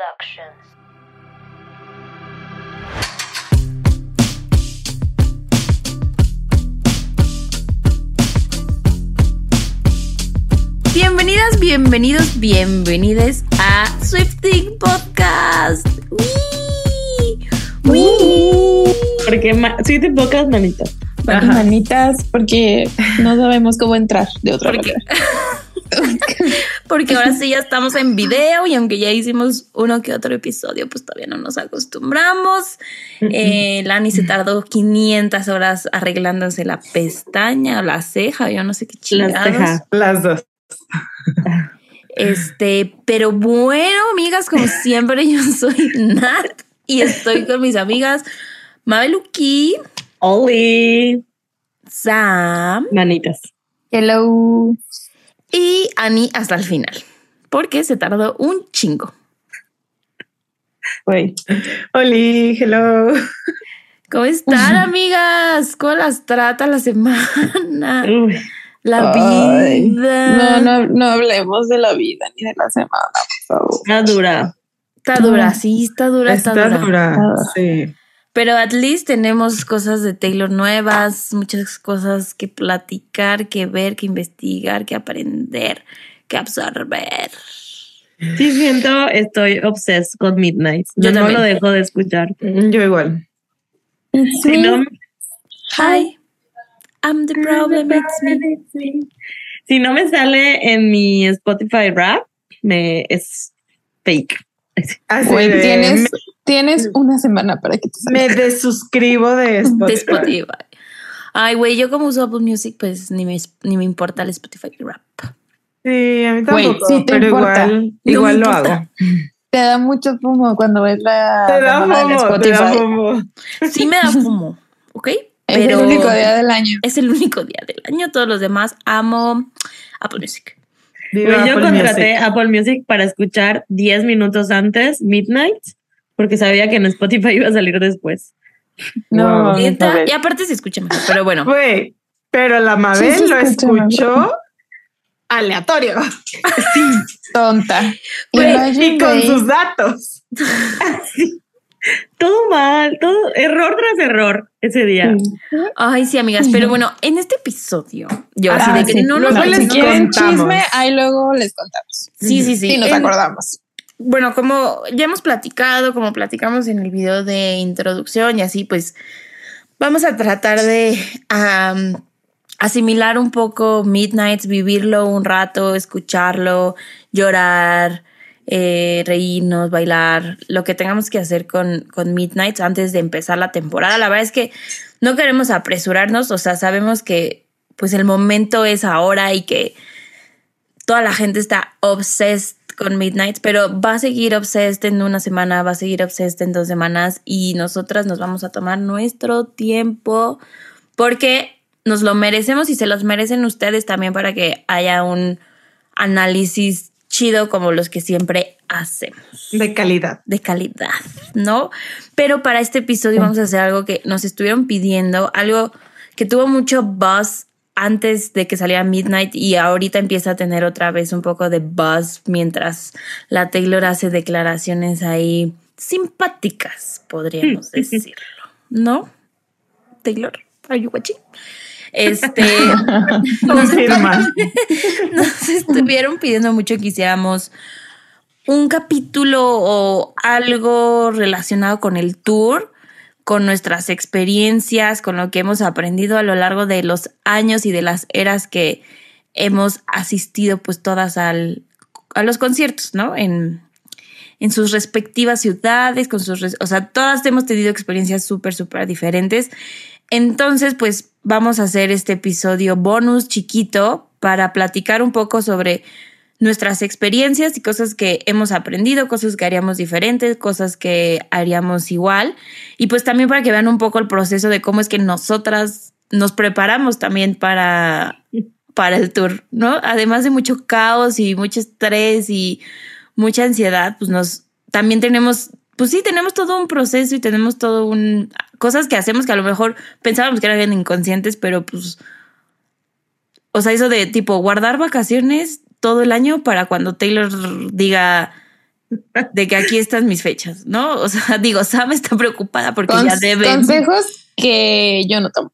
Productions. Bienvenidas, bienvenidos, bienvenides a Swifting Podcast. ¡Wii! ¡Wii! Porque ma sí te pocas manitas. Ajá. manitas, porque no sabemos cómo entrar de otra Porque, manera. porque ahora sí ya estamos en video y aunque ya hicimos uno que otro episodio, pues todavía no nos acostumbramos. Eh, Lani se tardó 500 horas arreglándose la pestaña o la ceja, yo no sé qué Las chingados. cejas. Las dos. Este, pero bueno, amigas, como siempre, yo soy Nat y estoy con mis amigas Mabeluki, Oli. Sam Manitas. Hello. Y Ani hasta el final, porque se tardó un chingo. Güey. Oli, hello. ¿Cómo están, amigas? ¿Cómo las trata la semana? Uy, La Ay. vida. No, no, no hablemos de la vida ni de la semana, por favor. está dura. Está dura, sí, está dura, está, Está dura. dura. Sí. Pero at least tenemos cosas de Taylor nuevas, muchas cosas que platicar, que ver, que investigar, que aprender, que absorber. Sí siento, estoy obsessed con Midnight. Yo Yo no también. lo dejo de escuchar. Yo igual. Me. no, Hi, I'm the problem, it's me. si no me sale en mi Spotify rap, me es fake. Así Güey, de- tienes, tienes una semana para que te salga. Me desuscribo de De Spotify. Ay, güey, yo como uso Apple Music, pues ni me, ni me importa el Spotify rap. Sí, a mí Güey, tampoco. sí te pero importa. igual, igual lo importa. hago. Te da mucho fumo cuando ves la Te da fomo, te da fomo. Sí me da fumo, ¿ok? Es el único día del año. Es el único día del año. Todos los demás amo Apple Music. Viva yo Apple contraté Music. Apple Music para escuchar 10 minutos antes, Midnight, porque sabía que en Spotify iba a salir después. No, Wow. y aparte se escucha mejor, pero bueno. Güey, pero la Mabel Sí, lo escuchó aleatorio tonta. Güey, Imagine, y con sus datos. Todo mal, todo error tras error ese día. Ay, sí, amigas. Pero bueno, en este episodio, yo así Ah, de que sí. no nos Luego si les quieren contamos. chisme, ahí luego les contamos. Sí, sí, sí. Sí, nos En- acordamos. bueno, como ya hemos platicado, como platicamos en el video de introducción y así, pues vamos a tratar de am, asimilar un poco Midnights, vivirlo un rato, escucharlo, llorar, eh, reírnos, bailar, lo que tengamos que hacer con, con Midnights antes de empezar la temporada. La verdad es que no queremos apresurarnos, o sea, sabemos que pues el momento es ahora y que toda la gente está obsessed con Midnight, pero va a seguir obsessed en una semana, va a seguir obsessed en dos semanas y nosotras nos vamos a tomar nuestro tiempo porque nos lo merecemos y se los merecen ustedes también para que haya un análisis chido como los que siempre hacemos De calidad. de calidad, ¿no? Pero para este episodio vamos a hacer algo que nos estuvieron pidiendo, algo que tuvo mucho buzz antes de que saliera Midnight y ahorita empieza a tener otra vez un poco de buzz mientras la Taylor hace declaraciones ahí simpáticas, podríamos decirlo, ¿no? Taylor, are you watching? Este, nos, nos estuvieron pidiendo mucho que hiciéramos un capítulo o algo relacionado con el tour, con nuestras experiencias, con lo que hemos aprendido a lo largo de los años y de las eras que hemos asistido pues todas al, a los conciertos, ¿no? En, en sus respectivas ciudades, con sus, o sea, todas hemos tenido experiencias súper, súper diferentes. Entonces, pues vamos a hacer este episodio bonus chiquito para platicar un poco sobre nuestras experiencias y cosas que hemos aprendido, cosas que haríamos diferentes, cosas que haríamos igual. Y pues también para que vean un poco el proceso de cómo es que nosotras nos preparamos también para, para el tour, ¿no? Además de mucho caos y mucho estrés y mucha ansiedad, pues nos también tenemos, pues sí, tenemos todo un proceso y tenemos todo un cosas que hacemos que a lo mejor pensábamos que eran inconscientes, pero pues o sea, eso de tipo guardar vacaciones todo el año para cuando Taylor diga de que aquí están mis fechas, ¿no? O sea, digo, Sam está preocupada porque ya debe. Consejos que yo no tomo.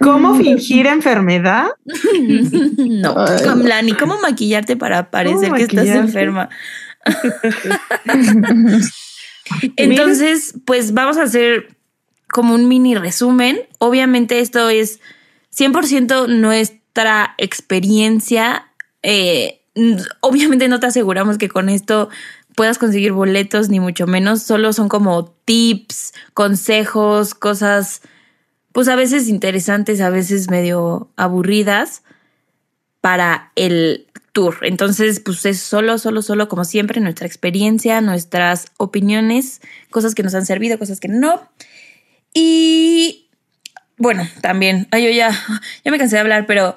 ¿Cómo fingir enfermedad? no, Ay, no. Kamla, ni cómo maquillarte para parecer que estás enferma. Entonces, pues vamos a hacer como un mini resumen. Obviamente esto es 100% nuestra experiencia. Eh, obviamente no te aseguramos que con esto puedas conseguir boletos, ni mucho menos. Solo son como tips, consejos, cosas, pues a veces interesantes, a veces medio aburridas para el tour. Entonces, pues es solo, solo, solo, como siempre, nuestra experiencia, nuestras opiniones, cosas que nos han servido, cosas que no. Y bueno, también, ay, yo ya, ya me cansé de hablar, pero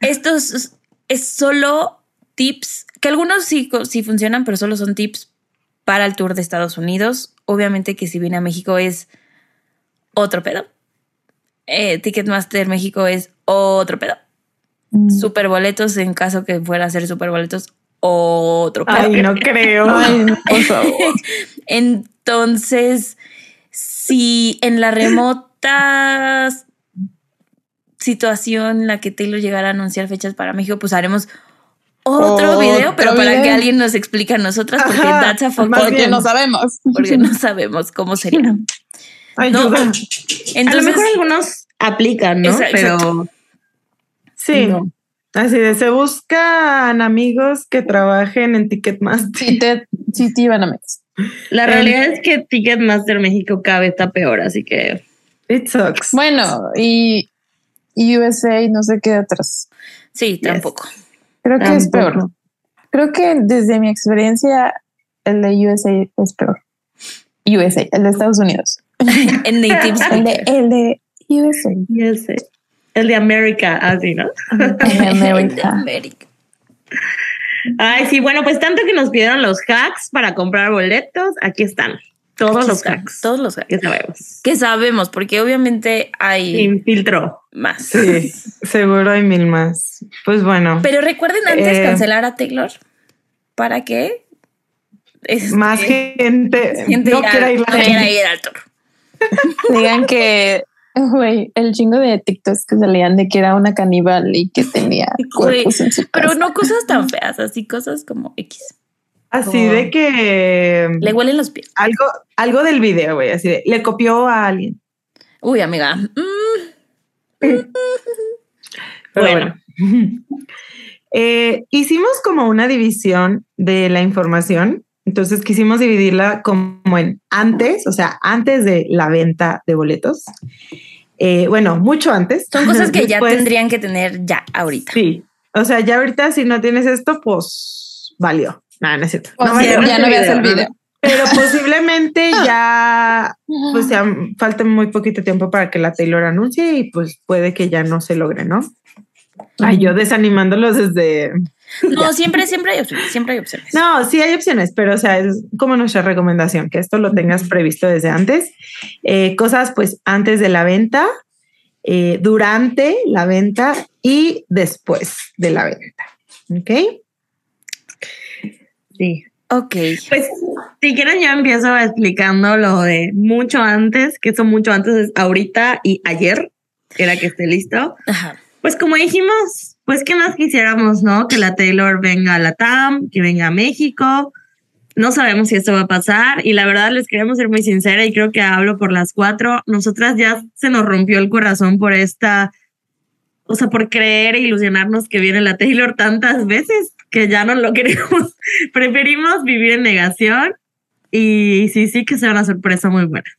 estos es solo tips, que algunos sí, sí funcionan, pero solo son tips para el tour de Estados Unidos. Obviamente que si viene a México es otro pedo. Eh, Ticketmaster México es otro pedo. Super boletos en caso que fuera a hacer super boletos, otro pedo. Ay, no creo. Ay, no, por favor. Entonces, si en la remota situación en la que Taylor llegara a anunciar fechas para México, pues haremos otro Otro video, pero para que alguien nos explique a nosotras, porque Ajá, that's a fuck más Porque bien. no sabemos. porque no sabemos cómo sería. Ayuda. No. a lo Entonces, mejor algunos aplican, ¿no? Exa- Pero Sí. no. Así de, se buscan amigos que trabajen en Ticketmaster. Sí te, sí te iban a meter. la realidad es que Ticketmaster México cada vez está peor, así que It sucks. Bueno, y, y USA no se queda atrás. sí, tampoco. Creo que es peor. Creo que desde mi experiencia, el de USA es peor. USA, el de Estados Unidos. En Native El de, el de USA. sé. El de América, así, ¿no? El de El de América. Ay, sí, bueno, pues tanto que nos pidieron los hacks para comprar boletos, aquí están. Todos Aquí los están, hacks Todos los hacks. que sabemos. Que sabemos, porque obviamente hay Sin filtro. más. Sí, seguro hay mil más. Pues bueno, Pero recuerden antes Eh, cancelar a Taylor para que este, más gente, gente no quiera ir no quiera ir al tour. Digan que, güey, el chingo de TikToks que salían de que era una caníbal y que tenía cuerpos en su Pero no cosas tan feas, así cosas como X. Así de que Le huelen los pies. algo, algo del video, güey, así de, le copió a alguien. Uy, amiga. mm, Pero Bueno. bueno. Eh, hicimos como una división de la información. Entonces quisimos dividirla como en antes, o sea, antes de la venta de boletos. Eh, bueno, mucho antes. son cosas que ya tendrían que tener ya ahorita. Sí. O sea, ya ahorita si no tienes esto, pues valió. No, no es cierto. O No sea, valió. ya no veas el video. Pero posiblemente ya, pues ya falta muy poquito tiempo para que la Taylor anuncie y pues puede que ya no se logre, ¿no? Ay, yo desanimándolos desde... No, siempre, siempre hay opciones. Siempre hay opciones. No, sí hay opciones, pero o sea, es como nuestra recomendación, que esto lo tengas previsto desde antes. Eh, cosas pues antes de la venta, eh, durante la venta y después de la venta. ¿Ok? Sí. Ok. Pues si quieren yo empiezo explicando lo de mucho antes, que eso mucho antes es ahorita y ayer, que era que esté listo. Ajá. Pues como dijimos, pues qué más quisiéramos, ¿no? Que la Taylor venga a la TAM, que venga a México. No sabemos si esto va a pasar y la verdad les queremos ser muy sincera y creo que hablo por las cuatro. Nosotras ya se nos rompió el corazón por esta, o sea, por creer e ilusionarnos que viene la Taylor tantas veces que ya no lo queremos. Preferimos vivir en negación y sí, sí que sea una sorpresa muy buena.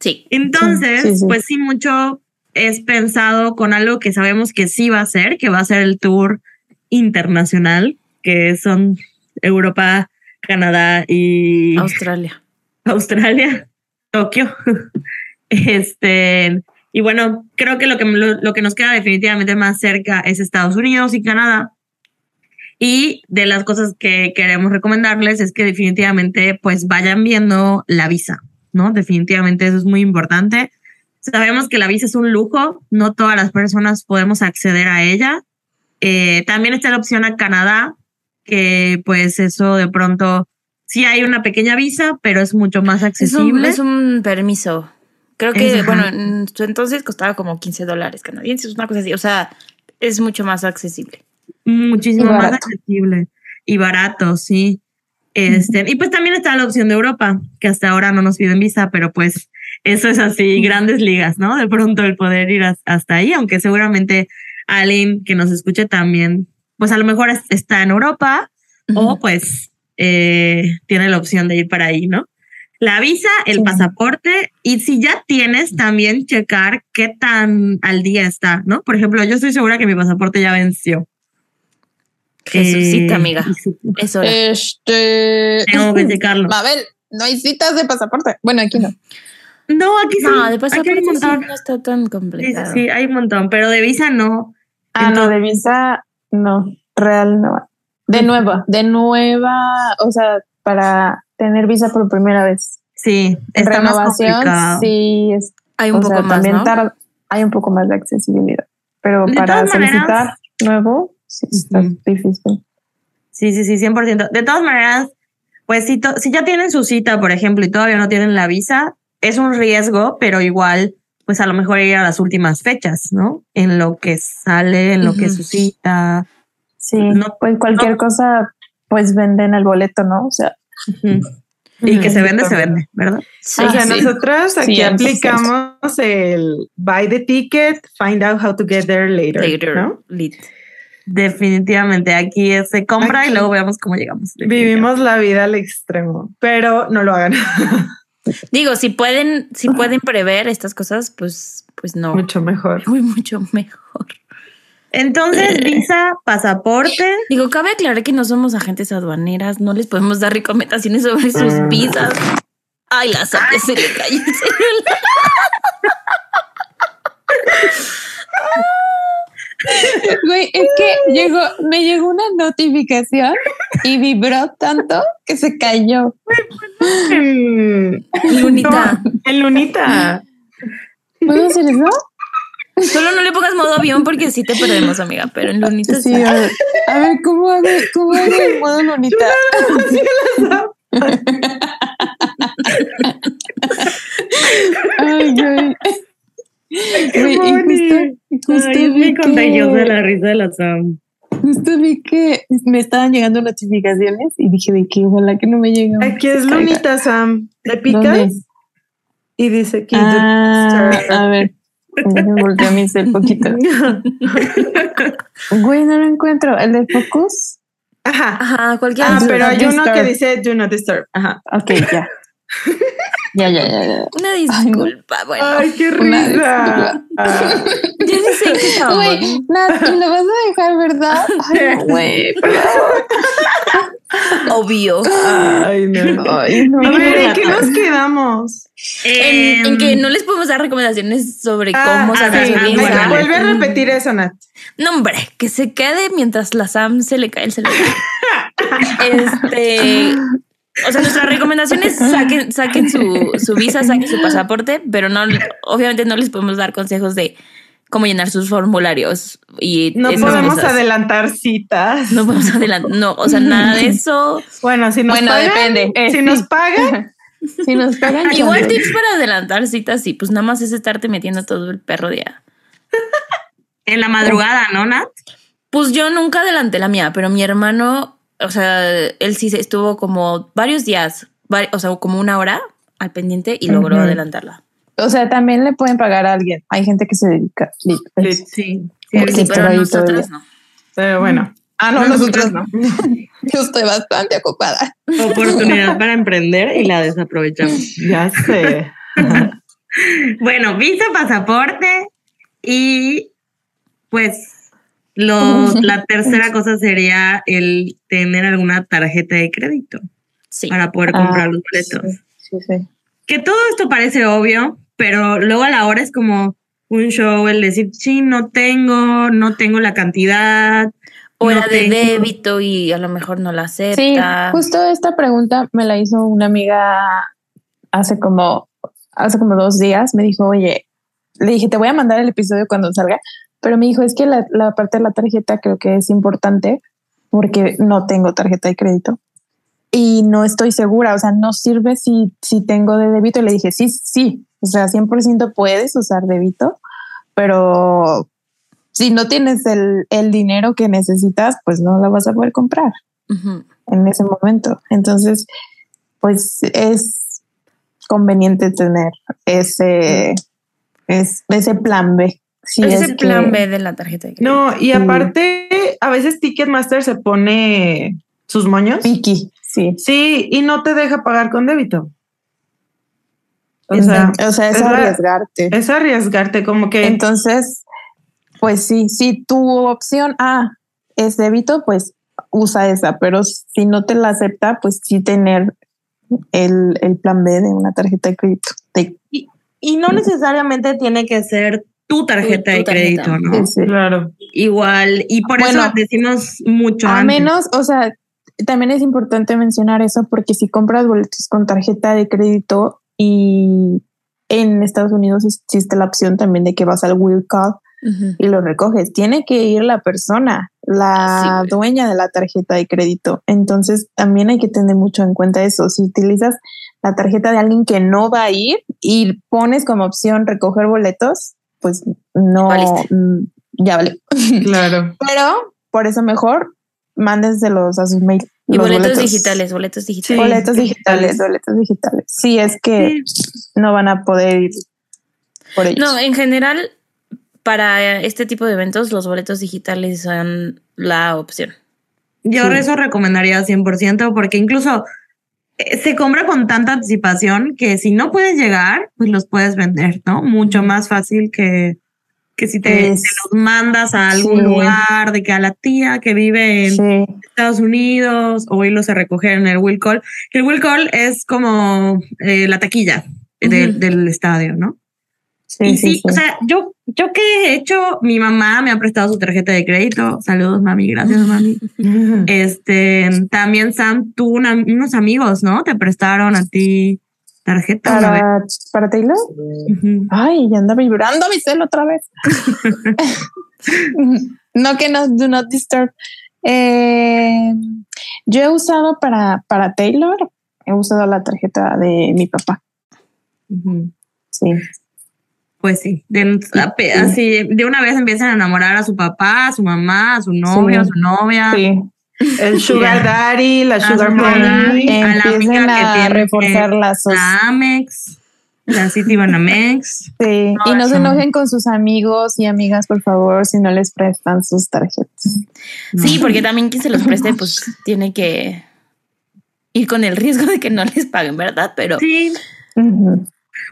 Sí. Entonces, Sí, sí, sí. pues sí, mucho es pensado con algo que sabemos que sí va a ser, que va a ser el tour internacional, que son Europa, Canadá y Australia. Australia, Tokio. Este, y bueno, creo que lo que, lo, lo que nos queda definitivamente más cerca es Estados Unidos y Canadá. Y de las cosas que queremos recomendarles es que definitivamente pues vayan viendo la visa, ¿no? Definitivamente eso es muy importante. Sabemos que la visa es un lujo, no todas las personas podemos acceder a ella. Eh, también está la opción a Canadá, que pues eso de pronto sí hay una pequeña visa, pero es mucho más Es un, accesible. es un permiso. Creo que, bueno, ajá. en su entonces costaba como 15 dólares canadienses, una cosa así. O sea, es mucho más accesible. Muchísimo más accesible y barato, sí. Este, y pues también está la opción de Europa, que hasta ahora no nos piden visa, pero pues eso es así, grandes ligas, ¿no? De pronto el poder ir as- hasta ahí, aunque seguramente alguien que nos escuche también, pues a lo mejor es- está en Europa o pues eh, tiene la opción de ir para ahí, ¿no? La visa, el Sí. pasaporte y si ya tienes también checar qué tan al día está, ¿no? Por ejemplo, yo estoy segura que mi pasaporte ya venció. Jesucita, Eh, amiga. Es hora. Este. Tengo que checarlo. Mabel, no hay citas de pasaporte. Bueno, aquí no. No, aquí sí. no, de aquí hay pasaporte un montón. no está tan Sí, sí, complicado. sí, hay un montón, pero de visa no. Ah, no, de visa, no. Real no. De nueva, de nueva, o sea, para tener visa por primera vez. Sí, está más renovación, complicado. sí, es, Hay un o poco sea, más, también ¿no? tarda- hay un poco más de accesibilidad. Pero De para maneras- solicitar nuevo, sí está difícil. Sí, sí, sí, 100%. De todas maneras, pues si, to- si ya tienen su cita, por ejemplo, y todavía no tienen la visa, es un riesgo, pero igual, pues a lo mejor ir a las últimas fechas, ¿no? En lo que sale, en lo que es su Ujú. cita. Sí, No- pues cualquier cosa, pues venden el boleto, ¿no? O sea. Y que se vende, se vende, ¿verdad? Sí, o sea, sí. nosotros aquí Sí, aplicamos el buy the ticket, find out how to get there later. Later, ¿no? lit. Definitivamente, aquí es- se compra Aquí. y luego veamos cómo llegamos. Vivimos la vida al extremo, pero no lo hagan. Digo, si pueden, si pueden prever estas cosas, pues, pues no. Mucho mejor. Muy, mucho mejor. Entonces, visa, pasaporte. Digo, cabe aclarar que no somos agentes aduaneras, no les podemos dar recomendaciones sobre sus Mm. visas. Ay, la Sandra se le cayó el celular. Güey, es que llegó, me llegó una notificación y vibró tanto que se cayó. En, Lunita. en Lunita. ¿Puedo hacer eso? Solo no le pongas modo avión porque sí te perdemos, amiga, pero en Lunita Sí, sí. a ver, a ver, ¿cómo hago, cómo hago el modo lunita? Ay, güey. Y justo, justo Ay, es vi muy contagiosa que, la risa de la Sam. justo vi que me estaban llegando notificaciones y dije de que ojalá que no me lleguen. Aquí es. Lunita, Sam. Le ¿Dónde? picas y dice que Ah, a ver, déjame voltear mi cel poquito. Güey, no lo encuentro. ¿El de Focus? Ajá. Ajá, cualquiera. Ah, de pero hay uno que dice do not disturb. Ajá. Ok, ya. ya, ya, ya, ya. Una disculpa, bueno. Ay, qué Una risa. ya ni sé qué. Güey, Nat, ¿y lo vas a dejar, verdad? Ay, no. Obvio. Ay, no. Ay, no. A ver, ¿en qué nos quedamos? En, en que no les podemos dar recomendaciones sobre Ah, cómo ah, sacar sí, su ah, bueno, Venga, vuelve a repetir eso, Nat. No, hombre, que se quede mientras la Sam se le cae el celular. este. O sea, nuestra recomendación es saquen, saquen su, su visa, saquen su pasaporte, pero no, obviamente no les podemos dar consejos de cómo llenar sus formularios y No podemos cosas. adelantar citas. No podemos adelantar, no, o sea, nada de eso. Bueno, si nos Bueno, pagan, depende. Eh, si sí. nos pagan, Si nos pagan, Igual chale. tips para adelantar citas, sí, pues nada más es estarte metiendo todo el perro día. En la madrugada, ¿no, Nat? Pues yo nunca adelanté la mía, pero mi hermano, o sea, él sí se estuvo como varios días, o sea, como una hora al pendiente y logró adelantarla. O sea, también le pueden pagar a alguien. Hay gente que se dedica. sí, pues. Sí. Sí. Pero nosotras todavía. no. pero bueno. Ah, no, No, nosotros no. Yo estoy bastante ocupada. Oportunidad para emprender y la desaprovechamos. Ya sé. Bueno, visa, pasaporte y pues lo, la tercera cosa sería el tener alguna tarjeta de crédito Sí. para poder Ah, comprar los boletos. Sí, sí. Que todo esto parece obvio, pero luego a la hora es como un show el decir, sí, no tengo, no tengo la cantidad. O no era de tengo". débito y a lo mejor no la Sí, acepta. justo esta pregunta me la hizo una amiga hace como, hace como dos días. Me dijo, oye, le dije, te voy a mandar el episodio cuando salga, pero me dijo, es que la, la parte de la tarjeta creo que es importante porque no tengo tarjeta de crédito y no estoy segura, o sea, no sirve si, si tengo de débito. Y le dije, sí, sí, o sea, 100% puedes usar débito, pero si no tienes el, el, dinero que necesitas, pues no la vas a poder comprar en ese momento. Entonces, pues es conveniente tener ese, es, ese plan B. Es ese plan B de la tarjeta de crédito. No, y aparte, a veces Ticketmaster se pone sus moños. Piki, sí. Sí, y no te deja pagar con débito. O sea, o sea, es, arriesgarte. es arriesgarte, como que. Entonces, pues sí, si tu opción A es débito, pues usa esa, pero si no te la acepta, pues sí tener el, el plan B de una tarjeta de crédito. Y, y, no necesariamente tiene que ser tu tarjeta de crédito, ¿no? Claro. Igual, y por eso decimos mucho. A menos, o sea, también es importante mencionar eso porque si compras boletos con tarjeta de crédito y en Estados Unidos existe la opción también de que vas al Will Call y lo recoges. Tiene que ir la persona, la dueña de la tarjeta de crédito. Entonces también hay que tener mucho en cuenta eso. Si utilizas la tarjeta de alguien que no va a ir y pones como opción recoger boletos, pues no, mm, ya vale. Claro. Pero por eso mejor mándenselos a sus mails. Y boletos, digitales, boletos digitales. boletos digitales, boletos digitales. Sí, es que no van a poder ir por ellos. No, en general, para este tipo de eventos, los boletos digitales son la opción. Yo eso recomendaría 100% porque incluso se compra con tanta anticipación que si no puedes llegar, pues los puedes vender, ¿no? Mucho más fácil que, que si te, los mandas a algún lugar, de que a la tía que vive en Estados Unidos o irlos a recoger en el Will Call. El Will Call es como eh, la taquilla del estadio, ¿no? Sí, sí, o sea, yo, yo que he hecho, mi mamá me ha prestado su tarjeta de crédito. Saludos, mami, gracias, mami. este, también Sam, tú unos amigos, ¿no? Te prestaron a ti tarjeta. ¿Para, ¿para Taylor? Ay, ya anda vibrando mi cel otra vez. no que no, do not disturb. Eh, yo he usado para, para Taylor, he usado la tarjeta de mi papá. Sí. Pues sí, de, así de una vez empiezan a enamorar a su papá, a su mamá, a su novio, a su novia. Sí. El sugar daddy, la sugar mommy, a la amiga que tiene reforzar las la Amex, la City Banamex. Sí, y no se enojen con sus amigos y amigas, por favor, si no les prestan sus tarjetas. Sí, porque también quien se los preste, pues tiene que ir con el riesgo de que no les paguen, ¿verdad? Pero sí.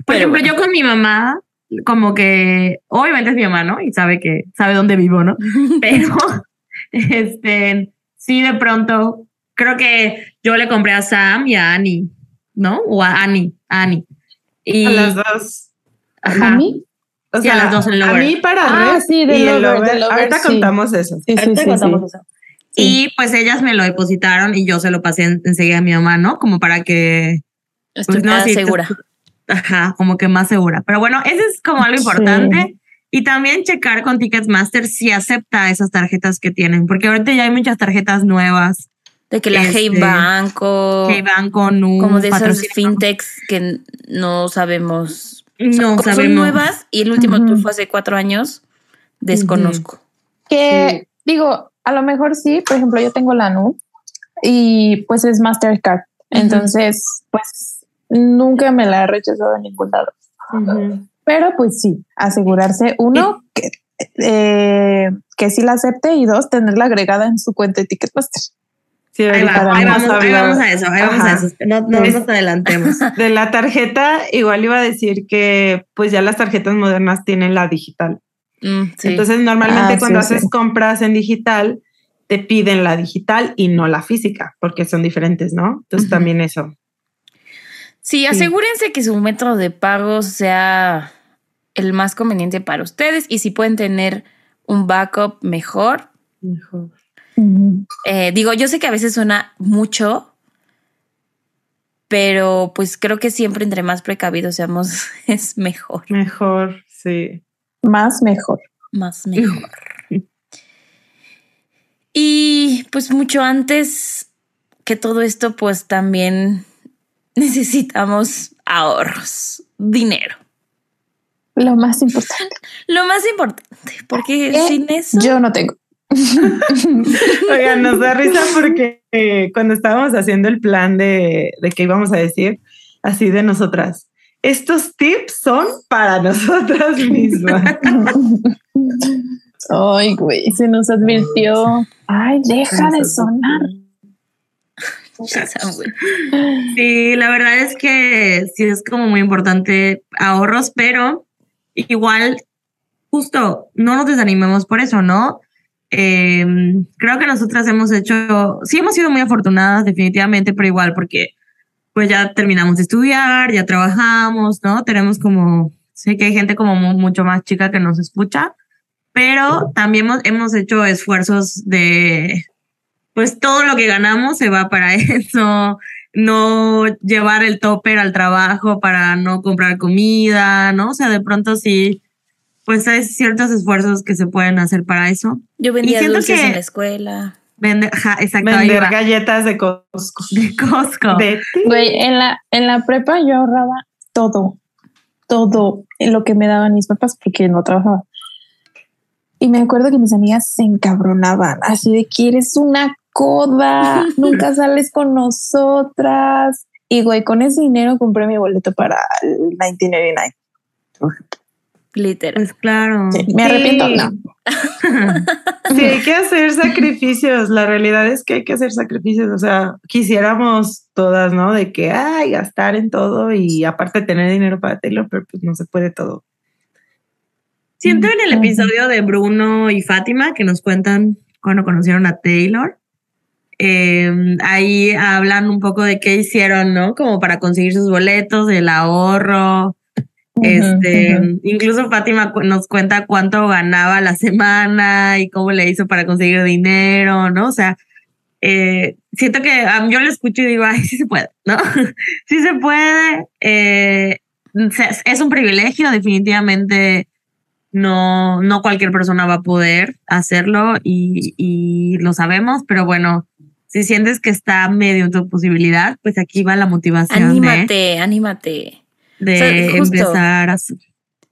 Por ejemplo, yo con mi mamá, como que obviamente es mi mamá, ¿no? Y sabe que sabe dónde vivo, ¿no? Pero este sí de pronto, creo que yo le compré a Sam y a Annie, ¿no? O a Annie, Annie. Y, a las dos. ¿A mí? O sea, a las dos en A mí para ah, sí, de y Ahorita contamos eso. Sí, sí, sí, contamos eso. Y pues ellas me lo depositaron y yo se lo pasé enseguida a mi mamá, ¿no? Como para que... Pues, no, segura. Ajá, como que más segura. Pero bueno, eso es como algo importante. Y también checar con Ticketmaster si acepta esas tarjetas que tienen, porque ahorita ya hay muchas tarjetas nuevas. De que la Hey este, Banco. Hey Banco, no. Como de esas fintechs que no sabemos. No sabemos. Son nuevas y el último uh fue hace cuatro años. Desconozco. Que digo, a lo mejor sí, por ejemplo, yo tengo la NU y pues es Mastercard. Entonces, pues nunca me la he rechazado en ningún lado. Pero pues sí, asegurarse, uno, que, eh, que sí la acepte y dos, tenerla agregada en su cuenta de Ticketmaster. Sí, ahí, vamos, ahí, vamos, a eso, ahí vamos a eso. No, no nos adelantemos. De la tarjeta, igual iba a decir que pues ya las tarjetas modernas tienen la digital. Mm, Entonces, normalmente ah, cuando haces compras en digital, te piden la digital y no la física, porque son diferentes, ¿no? Entonces, también eso. Sí, asegúrense que su método de pago sea el más conveniente para ustedes y si pueden tener un backup mejor. Mejor. Eh, digo, yo sé que a veces suena mucho, pero pues creo que siempre entre más precavidos seamos es mejor. Mejor, sí. Más mejor. Más mejor. Y pues mucho antes que todo esto, pues también necesitamos ahorros, dinero. Lo más importante. Lo más importante, porque Eh, sin eso... Yo no tengo. Oigan, nos da risa porque eh, cuando estábamos haciendo el plan de, de qué íbamos a decir, así de nosotras, estos tips son para nosotras mismas. Ay, güey, se nos advirtió. Ay, deja de sonar. Sí, la verdad es que sí es como muy importante ahorros, pero igual, justo, no nos desanimemos por eso, ¿no? Eh, creo que nosotras hemos hecho, sí hemos sido muy afortunadas definitivamente, pero igual porque pues ya terminamos de estudiar, ya trabajamos, ¿no? Tenemos como, sé que hay gente como mu- mucho más chica que nos escucha, pero también hemos, hemos hecho esfuerzos de, pues todo lo que ganamos se va para eso, no llevar el topper al trabajo para no comprar comida, ¿no? O sea, de pronto sí, pues hay ciertos esfuerzos que se pueden hacer para eso. Yo vendía siento dulces que- en la escuela. Vender, ja, exacto, Vender galletas de Costco. de Costco. De. Güey, en la, en la prepa yo ahorraba todo, todo lo que me daban mis papás porque no trabajaba. Y me acuerdo que mis amigas se encabronaban, así de que eres una coda, nunca sales con nosotras. Y güey, con ese dinero compré mi boleto para el 1999. Literal. Pues claro. Sí, me arrepiento, Sí. no. Sí, hay que hacer sacrificios. La realidad es que hay que hacer sacrificios. O sea, quisiéramos todas, ¿no? De que, ay, gastar en todo y aparte tener dinero para Taylor, pero pues no se puede todo. Siento en el episodio de Bruno y Fátima que nos cuentan cuando conocieron a Taylor. Eh, ahí hablan un poco de qué hicieron, ¿no? Como para conseguir sus boletos, el ahorro. Este, incluso Fátima nos cuenta cuánto ganaba la semana y cómo le hizo para conseguir dinero, ¿no? O sea, eh, siento que um, yo lo escucho y digo, ay, sí se puede, ¿no? sí se puede. eh, es un privilegio, definitivamente no, no cualquier persona va a poder hacerlo y, y lo sabemos, pero bueno, si sientes que está medio en tu posibilidad, pues aquí va la motivación de, Anímate, anímate. de O sea, justo. empezar a hacer.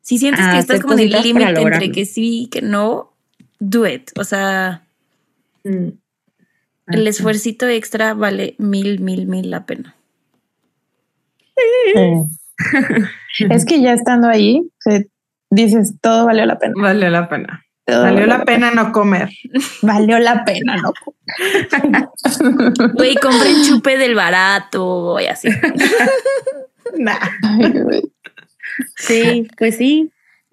Si sientes a que estás como en el límite entre que sí y que no, do it. O sea, el esfuercito extra vale mil, mil, mil la pena. Sí. es que ya estando ahí, se- dices, todo valió la pena. Valió la pena. Valió la pena no comer. Valió la pena, ¿no? Güey, compren chupe del barato y así. Nah. Sí, pues sí,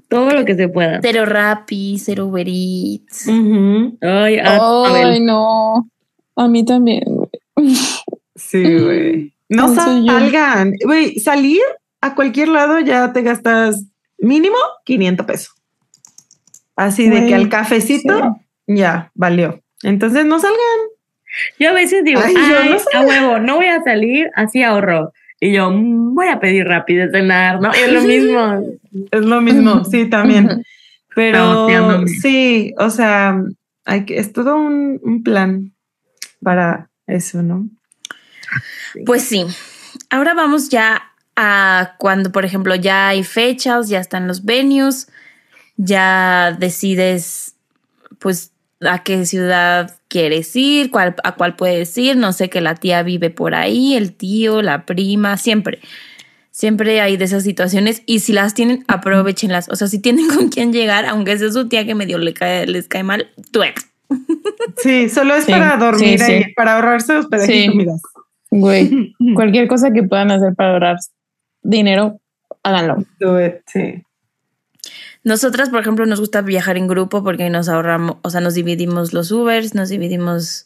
todo lo que se pueda. Cero Rappi, cero Uber Eats. Ay, ah, Ay, no. A mí también. güey. Sí, güey. No salgan. Güey, salir a cualquier lado ya te gastas mínimo 500 pesos. Así de que al cafecito ya valió. Entonces no salgan. Yo a veces digo, Ay, no a huevo, no voy a salir, así ahorro. Y yo mm, voy a pedir rápido de cenar, ¿no? Es lo mismo. Es lo mismo, sí, también. Pero sí, o sea, hay que, es todo un, un plan para eso, ¿no? Pues sí. Ahora vamos ya a cuando, por ejemplo, ya hay fechas, ya están los venues, ya decides, pues, a qué ciudad quieres ir, cuál, a cuál puedes ir. No sé que la tía vive por ahí, el tío, la prima, siempre. Siempre hay de esas situaciones y si las tienen, aprovechenlas. O sea, si tienen con quién llegar, aunque sea su tía que medio le cae, les cae mal, tú ex. Sí, solo es Sí, para dormir sí, sí. ahí, para ahorrarse hospedaje Sí. y comidas. Güey, cualquier cosa que puedan hacer para ahorrar dinero, háganlo. Do it, sí. Nosotras, por ejemplo, nos gusta viajar en grupo porque nos ahorramos, o sea, nos dividimos los Ubers, nos dividimos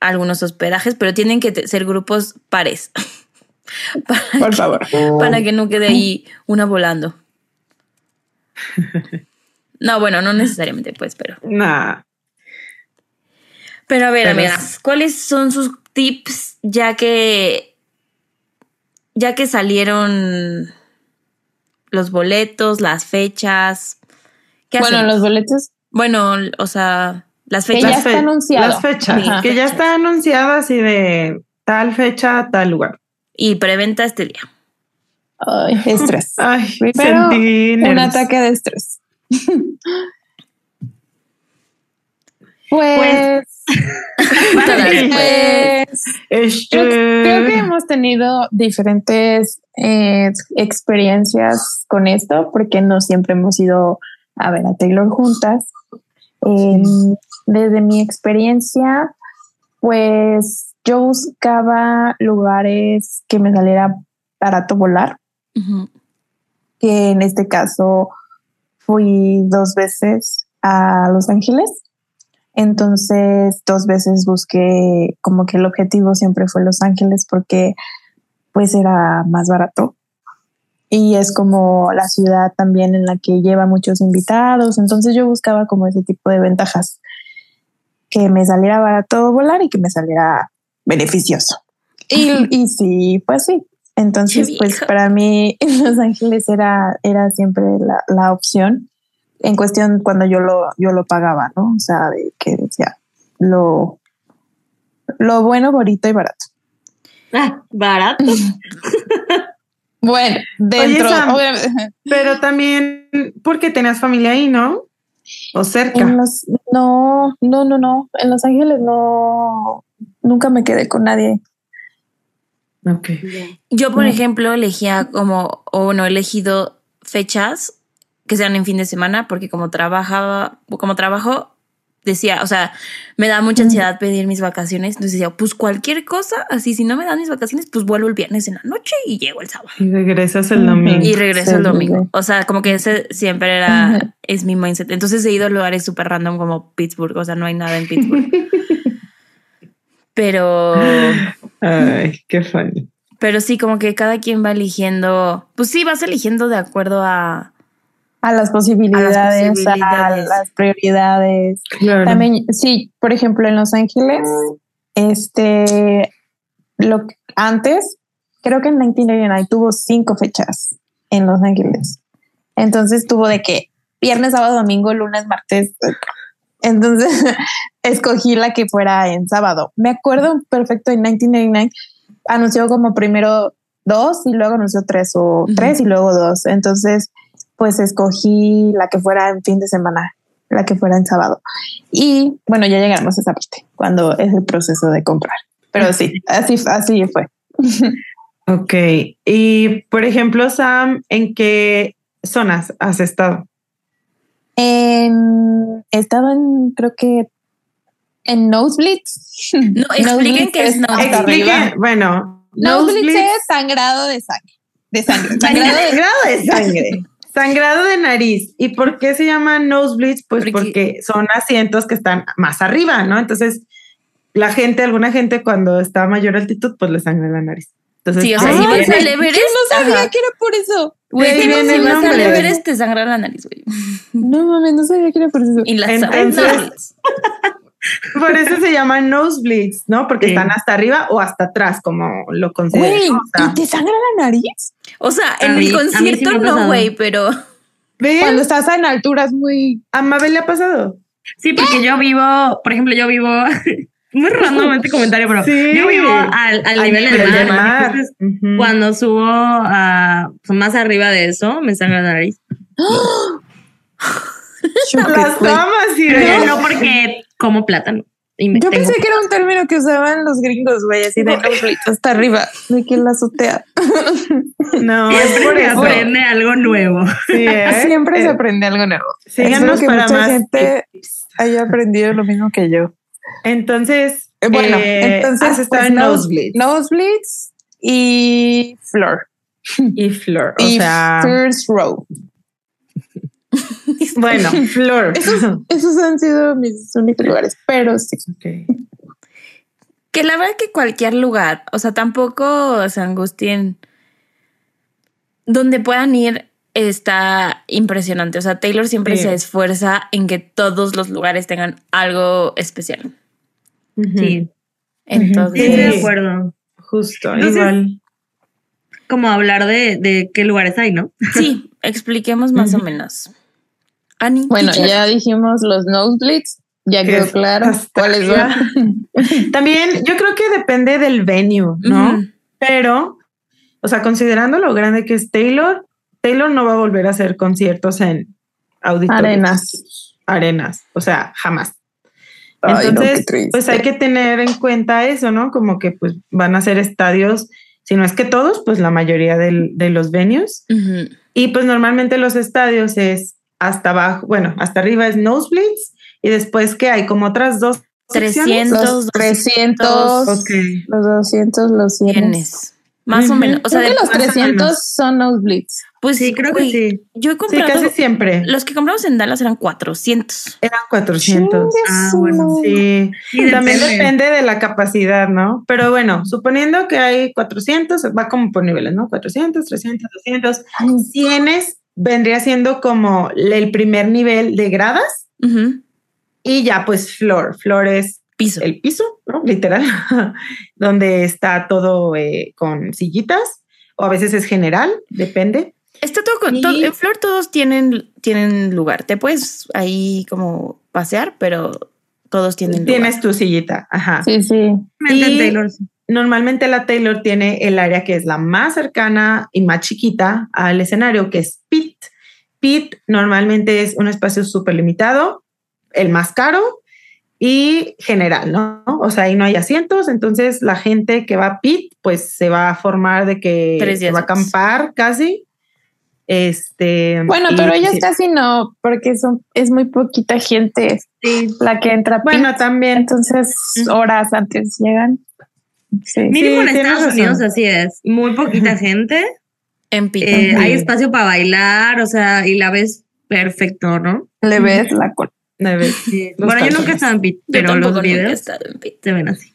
algunos hospedajes, pero tienen que ser grupos pares para, Por favor. para que no quede ahí una volando. No, bueno, no necesariamente, pues, pero. Nah. Pero a ver, Pero amigas, ¿cuáles son sus tips ya que ya que salieron los boletos, las fechas? ¿Qué Bueno, hacemos? los boletos, Bueno, o sea, Las Que fechas. ya está anunciado. Las fechas, Ajá. que ya está anunciada así de tal fecha, tal lugar. Y preventa este día. Ay, estrés. Ay, Primero, sentí Un nervios. ataque de estrés. pues, pues. pues, Este, creo, creo que hemos tenido diferentes eh, experiencias con esto, porque no siempre hemos ido a ver a Taylor juntas. Em, desde mi experiencia, pues yo buscaba lugares que me saliera barato volar. Que en este caso fui dos veces a Los Ángeles. Entonces, dos veces busqué como que el objetivo siempre fue Los Ángeles porque pues era más barato. Y es como la ciudad también en la que lleva muchos invitados. Entonces yo buscaba como ese tipo de ventajas. Que me saliera barato volar y que me saliera beneficioso. Y, y sí, pues sí. Entonces, pues para mí Los Ángeles era, era siempre la, la opción en cuestión cuando yo lo, yo lo pagaba, ¿no? O sea, de que decía lo, lo bueno, bonito y barato. Ah, barato. Bueno, dentro, Sam. obviamente, Pero también porque tenías familia ahí, ¿no? O cerca. en los, no, no, no, no, en Los Ángeles no, nunca me quedé con nadie. Ok. Yo, por Mm. ejemplo, elegía como, o bueno, he elegido fechas que sean en fin de semana, porque como trabajaba, como trabajo, decía, o sea, me da mucha ansiedad pedir mis vacaciones. Entonces decía, pues cualquier cosa, así, si no me dan mis vacaciones, pues vuelvo el viernes en la noche y llego el sábado. Y regresas el domingo. Y regreso Sí, el domingo. O sea, como que ese siempre era, es mi mindset. Entonces he ido a lugares súper random como Pittsburgh, o sea, no hay nada en Pittsburgh. Pero, Ay, qué funny. pero sí, como que cada quien va eligiendo, pues sí, vas eligiendo de acuerdo a, A las posibilidades, a, posibilidades. las prioridades. Claro. También, sí, por ejemplo, en Los Ángeles, este, lo antes, creo que en 1999 tuvo cinco fechas en Los Ángeles. Entonces tuvo de que viernes, sábado, domingo, lunes, martes. Entonces escogí la que fuera en sábado. Me acuerdo perfecto en 1999 anunció como primero dos y luego anunció tres o tres y luego dos. Entonces, pues escogí la que fuera en fin de semana, la que fuera en sábado. Y bueno, ya llegamos a esa parte cuando es el proceso de comprar. Pero sí, así, así fue. Ok. Y por ejemplo, Sam, ¿en qué zonas has estado? En, he estado en, creo que en Nosebleeds. No, expliquen qué es nosebleeds. arriba. Explique, bueno, Nosebleeds nosebleeds- es sangrado de sangre. De sangre. Sangrado de sangrado de sangre. Sangrado de nariz. ¿Y por qué se llama nosebleeds? Pues Porque- porque son asientos que están más arriba, ¿no? Entonces, la gente, alguna gente cuando está a mayor altitud, pues le sangra la nariz. Entonces, Sí, o sea, si vas al Everest, Yo no sabía ajá. que era por eso. Güey, si vas al. Everest te sangra la nariz, güey. No mames, no sabía que era por eso. Y las Entonces-. Por eso se llama nosebleeds, ¿no? Porque Sí. están hasta arriba o hasta atrás, como lo consideran. Güey, ¿no? O sea, ¿y te sangra la nariz? O sea, en mí- el sí concierto no, güey, pero. Cuando estás en alturas muy... A Mabel le ha pasado. Sí, porque yo vivo, por ejemplo, yo vivo, muy randommente comentario, pero Sí. yo vivo al, al nivel del mar. Entonces, Ujú. cuando subo a pues, más arriba de eso, me sangra la nariz. Las damas y no porque como plátano. Y me Yo tengo- pensé que era un término que usaban los gringos, güey, así de nosebleeds hasta arriba, de que la azotea. No, Siempre se eso. aprende algo nuevo. Sí, ¿eh? Siempre se Eh, aprende algo nuevo. Síganos que para mucha más gente tips. haya aprendido lo mismo que yo. Entonces, Eh, Bueno, eh, entonces has estado pues, en nos- Nosebleeds Nosebleeds y Floor. y Flor. O y sea, First Row. bueno, Flor. Esos han sido mis únicos lugares, pero sí. Ok. que la verdad que cualquier lugar, o sea, tampoco se angustien. Donde puedan ir está impresionante. O sea, Taylor siempre Sí. se esfuerza en que todos los lugares tengan algo especial. Sí, Entonces, sí, de acuerdo. Justo, Entonces- igual. Como hablar de, de qué lugares hay, ¿no? sí, expliquemos más o menos. Ani, Bueno, ya dijimos los nosebleeds, Ya que quedó es claro cuáles son. arriba. También yo creo que depende del venue, ¿no? Pero, o sea, considerando lo grande que es Taylor, Taylor no va a volver a hacer conciertos en auditorios. Arenas. Arenas, o sea, jamás. Ay, no, Entonces, pues hay que tener en cuenta eso, ¿no? Como que pues van a ser estadios, si no es que todos, pues la mayoría del- de los venues. Y pues normalmente los estadios es hasta abajo, bueno, hasta arriba es nosebleeds y después que hay como otras dos secciones. 300, Los 300, Ok. los 200, los 100. tienes. Más o Ujú. menos. O sea, Creo que de- los más o 300 menos. son nosebleeds. pues Sí, creo que sí. Yo he Sí, comprado. casi siempre. Los que compramos en Dallas eran 400. Eran 400. Ah, bueno, Sí, Sí, también depende. depende de la capacidad, ¿no? Pero bueno, suponiendo que hay 400, va como por niveles, ¿no? 400, 300, 200. Ay, 100 vendría siendo como el primer nivel de gradas y ya pues floor. Floor es Piso. el piso, ¿no? Literal, donde está todo eh, con sillitas o a veces es general, depende. Está todo con. Y- todo- en Flor todos tienen, tienen lugar. Te puedes ahí como pasear, pero todos tienen lugar. Tienes tu sillita, ajá. Sí, sí. Y- Taylor. Normalmente la Taylor tiene el área que es la más cercana y más chiquita al escenario, que es pit. Pit normalmente es un espacio súper limitado, el más caro y general, ¿no? O sea, ahí no hay asientos, entonces la gente que va a pit, pues se va a formar de que Tres se va a acampar casi. Este. Bueno, pero ellas sí. casi no, porque son, es muy poquita gente Sí. la que entra. a Bueno, pit. también. entonces horas antes llegan. Sí. Mínimo en Estados razón. Unidos así es. Muy poquita gente. En eh. Hay espacio para bailar, o sea, y la ves perfecto, ¿no? Le ves la cola. Sí. Los Bueno, yo nunca he estado en Pit, pero los videos estado en Pit. se ven así.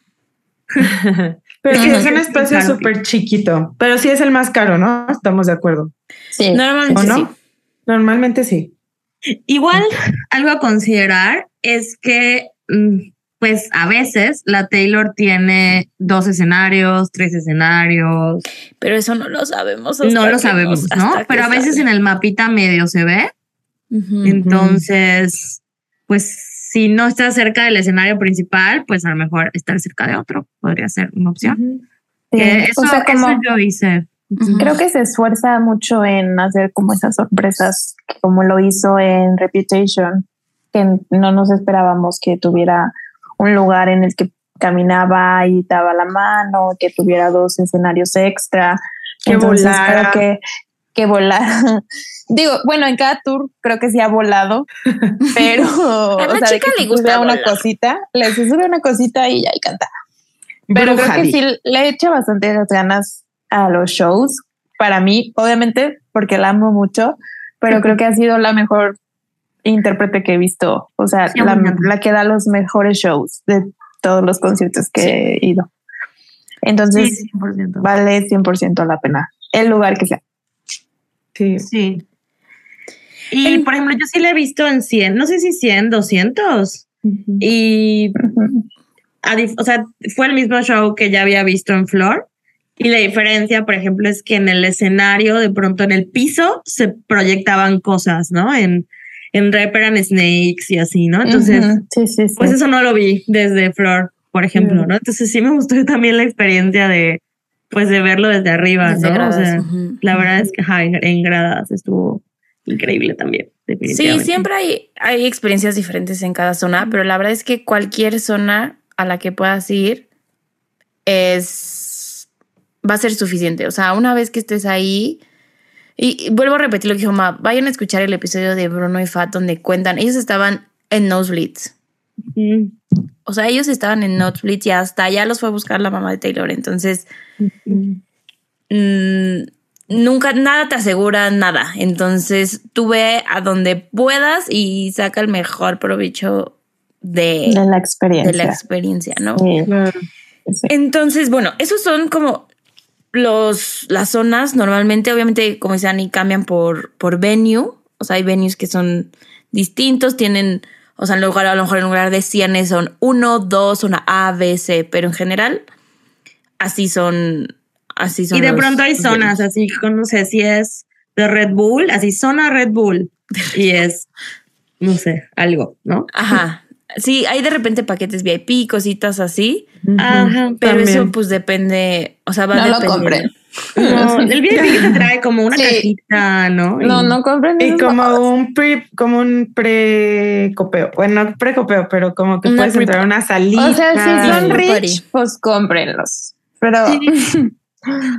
Pero es un espacio súper chiquito, pero sí es el más caro, ¿no? Estamos de acuerdo. Sí. Normalmente ¿O no? sí. Normalmente sí. Igual, algo a considerar es que, mm, pues a veces la Taylor tiene dos escenarios, tres escenarios, Pero eso no lo sabemos. hasta no lo sabemos, nos- ¿no? Pero a veces en el mapita medio se ve. Entonces, pues si no estás cerca del escenario principal, pues a lo mejor estar cerca de otro podría ser una opción. Sí. Que eso, o sea, como eso yo hice. Creo que se esfuerza mucho en hacer como esas sorpresas, como lo hizo en Reputation, que no nos esperábamos que tuviera un lugar en el que caminaba y daba la mano, que tuviera dos escenarios extra. Que Entonces volara. creo que, que volar. Digo, bueno, en cada tour creo que sí ha volado, pero A la o sea, de chica le gusta una volar. cosita, le sube una cosita y ya y canta. Pero creo que sí le echa bastante ganas a los shows. Para mí, obviamente, porque la amo mucho, pero creo que ha sido la mejor intérprete que he visto. O sea, Sí, la, que da los mejores shows de todos los conciertos que Sí. he ido. Entonces, Sí, 100%. vale 100% la pena. El lugar que sea. Sí. Sí. Y por ejemplo, yo sí la he visto en 100, no sé si 100, 200. Y, a o sea, fue el mismo show que ya había visto en Flor. Y la diferencia, por ejemplo, es que en el escenario, de pronto en el piso, se proyectaban cosas, ¿no? En, en Rap eran snakes y así, ¿no? Entonces, Ujú. sí, sí, sí. pues eso no lo vi desde Flor, por ejemplo, Mm. ¿no? Entonces sí me gustó también la experiencia de, pues, de verlo desde arriba, Desde ¿no? gradas, o sea, ujú. la verdad es que ajá, en, en gradas estuvo increíble también. Sí, siempre hay, hay experiencias diferentes en cada zona, pero la verdad es que cualquier zona a la que puedas ir es va a ser suficiente. O sea, una vez que estés ahí, y, y vuelvo a repetir lo que dijo Ma, vayan a escuchar el episodio de Bruno y Fat donde cuentan, ellos estaban en nosebleeds. Mm, O sea, ellos estaban en nosebleeds y hasta allá los fue a buscar la mamá de Taylor. Entonces, mm. nunca, nada te asegura nada. Entonces, tú ve a donde puedas y saca el mejor provecho de, de la experiencia. de la experiencia, ¿no? Sí. Entonces, bueno, esos son como los, las zonas. Normalmente, obviamente, como dice Ani, cambian por, por venue. O sea, hay venues que son distintos, tienen, o sea, en lugar, a lo mejor en lugar de 100 son 1, 2, zona A, B, C, pero en general, así son. Así son Y de los pronto hay venues. zonas, así que no sé si es de Red Bull, así zona Red Bull. Y es, no sé, algo, ¿no? Ajá. Sí, hay de repente paquetes VIP, cositas así, Ajá. pero También. eso pues depende, o sea, va No lo dependiendo. compren. No, el VIP que te trae como una Sí. cajita, ¿no? No, Y- no compren. Y como un pre, como un precopeo. Bueno, no precopeo, pero como que Una puedes entrar a una salita. O sea, si son rich, pues cómprenlos. Pero Sí.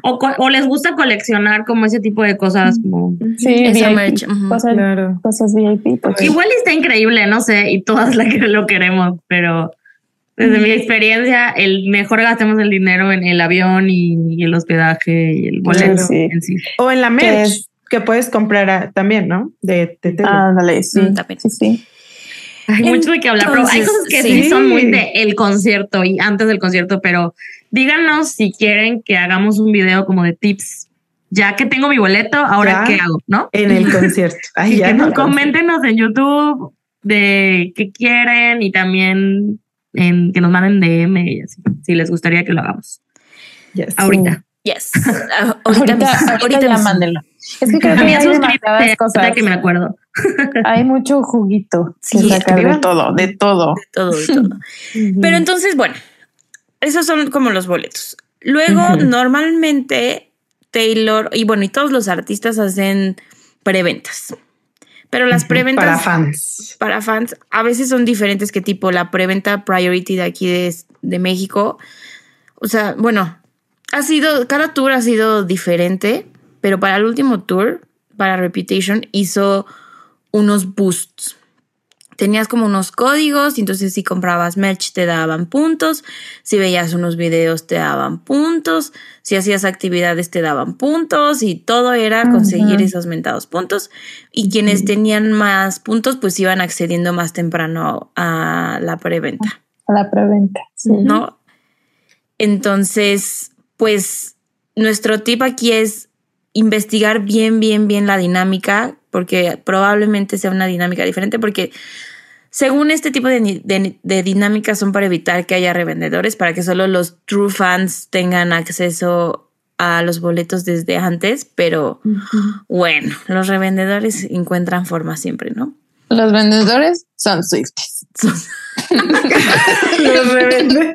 O, o les gusta coleccionar como ese tipo de cosas. Como... sí, Esa cosas, Claro. cosas VIP. Pues, Igual está increíble, no sé, y todas la que lo queremos, pero desde mi experiencia, el mejor gastemos el dinero en el avión y, el hospedaje y el boleto Sí. en sí. O en la merch, es- que puedes comprar ah, también, ¿no? De, de tele. Ándale, sí, Mm, también. sí, sí. Hay mucho de que hablar, pero hay Entonces, cosas que sí. sí, son muy de el concierto y antes del concierto, pero díganos si quieren que hagamos un video como de tips. Ya que tengo mi boleto, ahora Ya. qué hago, ¿no? En el concierto. Ay, Y ya que no nos coméntenos en YouTube de qué quieren y también en que nos manden DM y así, si les gustaría que lo hagamos Yes. ahorita. Yes. Ah, Ahorita, Ahorita, ahorita mándenlo. Es que creo que También hay suscríbete, demasiadas cosas. que me acuerdo. Hay mucho juguito que Sí, de todo, de todo. De todo, de todo. Pero entonces, bueno, esos son como los boletos. Luego, normalmente Taylor y bueno, y todos los artistas hacen preventas. Pero las preventas Para fans. para fans a veces son diferentes que tipo la preventa Priority de aquí de, de México. O sea, bueno, ha sido, cada tour ha sido diferente, pero para el último tour, para Reputation, hizo unos boosts. Tenías como unos códigos y entonces si comprabas merch te daban puntos, si veías unos videos te daban puntos, si hacías actividades te daban puntos y todo era conseguir esos mentados puntos y quienes tenían más puntos pues iban accediendo más temprano a la preventa, A la preventa. Sí. ¿no? Entonces, pues nuestro tip aquí es investigar bien, bien, bien la dinámica, porque probablemente sea una dinámica diferente, porque según este tipo de, ni- de- de dinámicas son para evitar que haya revendedores, para que solo los true fans tengan acceso a los boletos desde antes, pero bueno, los revendedores encuentran forma siempre, ¿no? Los vendedores son Swifties. Los revende.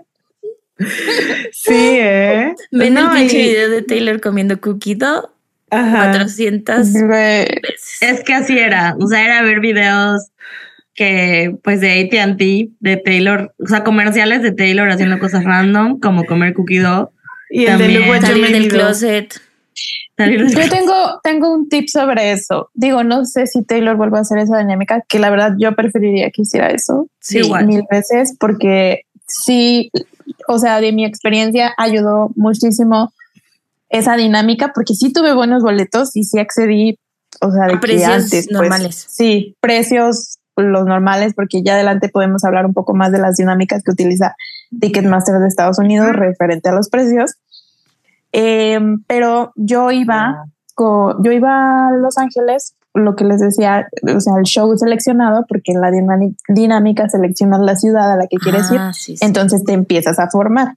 Sí, ¿eh? Ven No, el pinche video de Taylor comiendo cookie dough Ajá. 400 Güey, veces. Es que así era, o sea, era ver videos que pues de AT&T, de Taylor, o sea, comerciales de Taylor haciendo cosas random, como comer cookie dough, Y el de También. What You Salir del closet. salir de- Yo tengo, tengo un tip sobre eso. Digo, no sé si Taylor vuelva a hacer esa dinámica, que la verdad yo preferiría que hiciera eso Sí, Igual. mil veces, porque sí, o sea, de mi experiencia ayudó muchísimo esa dinámica, porque sí tuve buenos boletos y sí accedí, o sea, de A que precios antes, pues, normales. sí, precios los normales, porque ya adelante podemos hablar un poco más de las dinámicas que utiliza Ticketmaster de Estados Unidos referente a los precios. Eh, pero yo iba, yo iba a Los Ángeles, lo que les decía, o sea, el show seleccionado, porque en la dinámica seleccionas la ciudad a la que quieres ir, Ah, sí, sí. entonces te empiezas a formar.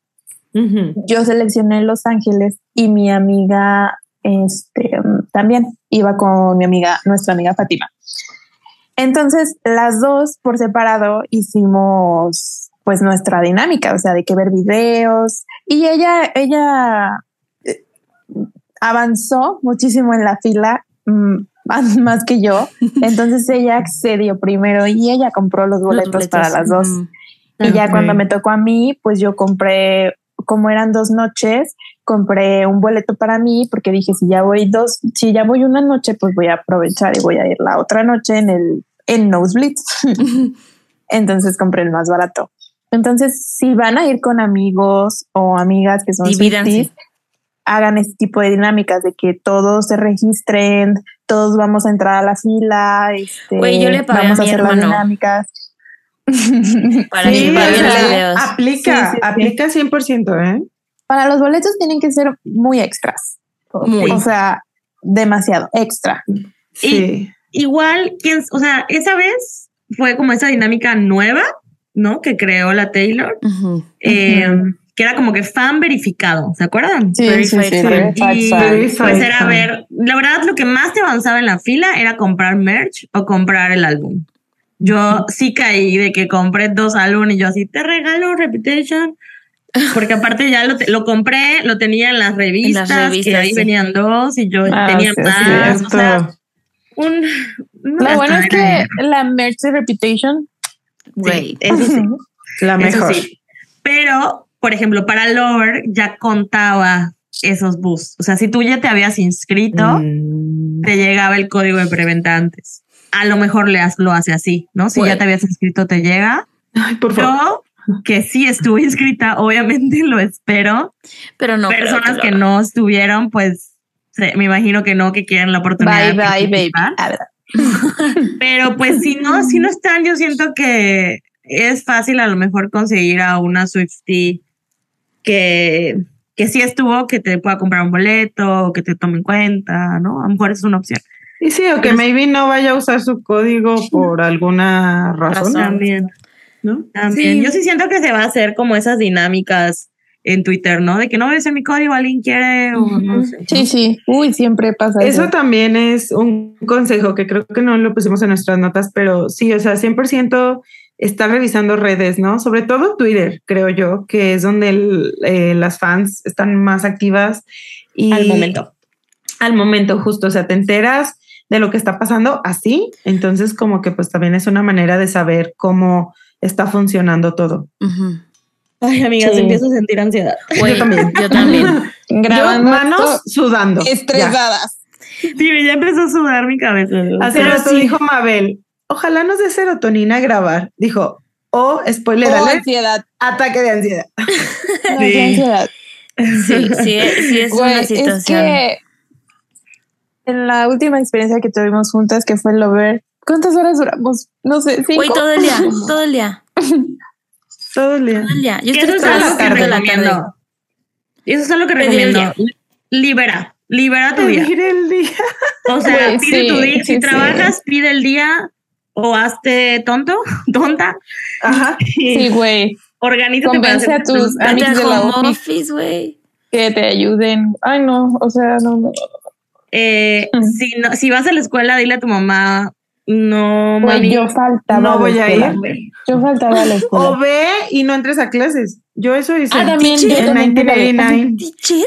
Yo seleccioné Los Ángeles y mi amiga este, también iba con mi amiga, nuestra amiga Fátima. Entonces, las dos por separado hicimos pues nuestra dinámica, o sea, de que ver videos y ella, ella eh, avanzó muchísimo en la fila, mm, más, más que yo. Entonces ella accedió primero y ella compró los Los boletos, para las dos. Y ya cuando me tocó a mí, pues yo compré, como eran dos noches, compré un boleto para mí porque dije, si ya voy dos, si ya voy una noche, pues voy a aprovechar y voy a ir la otra noche en el, en Nosebleeds. Entonces compré el más barato. Entonces, si van a ir con amigos o amigas que son. Swifties, hagan este tipo de dinámicas de que todos se registren, todos vamos a entrar a la fila, este, Güey, yo le pagué a vamos a, mi hacer las hermano. dinámicas. Para Sí, sea, videos. aplica, Sí, sí, aplica 100%, ¿eh? Para los boletos tienen que ser muy extras. Muy. O sea, demasiado extra. Sí. Igual, ¿quién, o sea, esa vez fue como esa dinámica nueva, ¿no? Que creó la Taylor, Ujú. eh, que era como que fan verificado, ¿se acuerdan? Sí, Verified sí, sí, verified Y. Verified pues era fan. ver, la verdad lo que más te avanzaba en la fila era comprar merch o comprar el álbum, yo sí caí de que compré dos álbumes y yo así, te regalo Reputation. Porque aparte ya lo, te- lo compré, lo tenía en las revistas, que revistas, ahí sí. venían dos y yo Ah, tenía sí, más. sí, o sea, esto- un, Lo bueno es que la merch de Reputation. Güey. dinero. Eso sí. la Eso mejor. sí. Pero, por ejemplo, para Lore ya contaba esos bus. O sea, si tú ya te habías inscrito, Mm, te llegaba el código de preventa antes. A lo mejor le has- lo hace así, ¿no? Si Bueno. ya te habías inscrito, te llega. Ay, por favor. Yo, que sí estuve inscrita, obviamente lo espero. Pero no. Personas que no estuvieron, pues se- me imagino que no, que quieren la oportunidad. Bye, de bye, baby. participar. Pero pues si no, si no están, yo siento que es fácil a lo mejor conseguir a una Swiftie que, que sí estuvo, que te pueda comprar un boleto, o que te tome en cuenta, ¿no? A lo mejor es una opción. Y sí, o que maybe no vaya a usar su código por alguna razón, Razón. También, ¿no? también. Sí. Yo sí siento que se va a hacer como esas dinámicas en Twitter, ¿no? De que no voy a hacer mi código, alguien quiere o no sé. Sí, sí. Uy, siempre pasa Eso eso. también es un consejo que creo que no lo pusimos en nuestras notas, pero sí, o sea, 100% estar revisando redes, ¿no? Sobre todo Twitter, creo yo, que es donde el- eh, las fans están más activas. Y Al momento. Al momento, justo, o sea, te enteras de lo que está pasando así, entonces como que pues también es una manera de saber cómo está funcionando todo. Ay, amigas, Sí. empiezo a sentir ansiedad. Yo también. Yo también. Grabando yo, manos esto, sudando. ya. estresadas. Sí, ya empezó a sudar mi cabeza. Hace Pero rato sí. dijo Mabel, ojalá nos dé serotonina grabar. Dijo, o spoiler Oh, ansiedad. ataque de ansiedad. No, Sí. ansiedad. Sí, sí, sí es Güey, una situación. Es que en la última experiencia que tuvimos juntas, que fue el Lover, ¿cuántas horas duramos? No sé, cinco. Güey, todo el día, todo el día, Todo el día. todo el día. Yo estoy eso es algo que la recomiendo. tarde. Eso es algo que recomiendo. Libera, libera tu día. Pedir el día. O sea, pide sí, tu día. sí, si sí. trabajas, pide el día o hazte tonto, tonta. Ajá. Sí, güey. Organízate para Convence hacer a tus amigos de la office güey. que te ayuden. Ay, no, o sea, no, no. Eh, Mm. si, no, si vas a la escuela, dile a tu mamá, no, Güey, mami. yo faltaba. No la voy a escuela. ir. Yo faltaba a la O escuela. ve y no entres a clases. Yo eso hice Ah, también, yo en también me la vi. 1989. Teacher.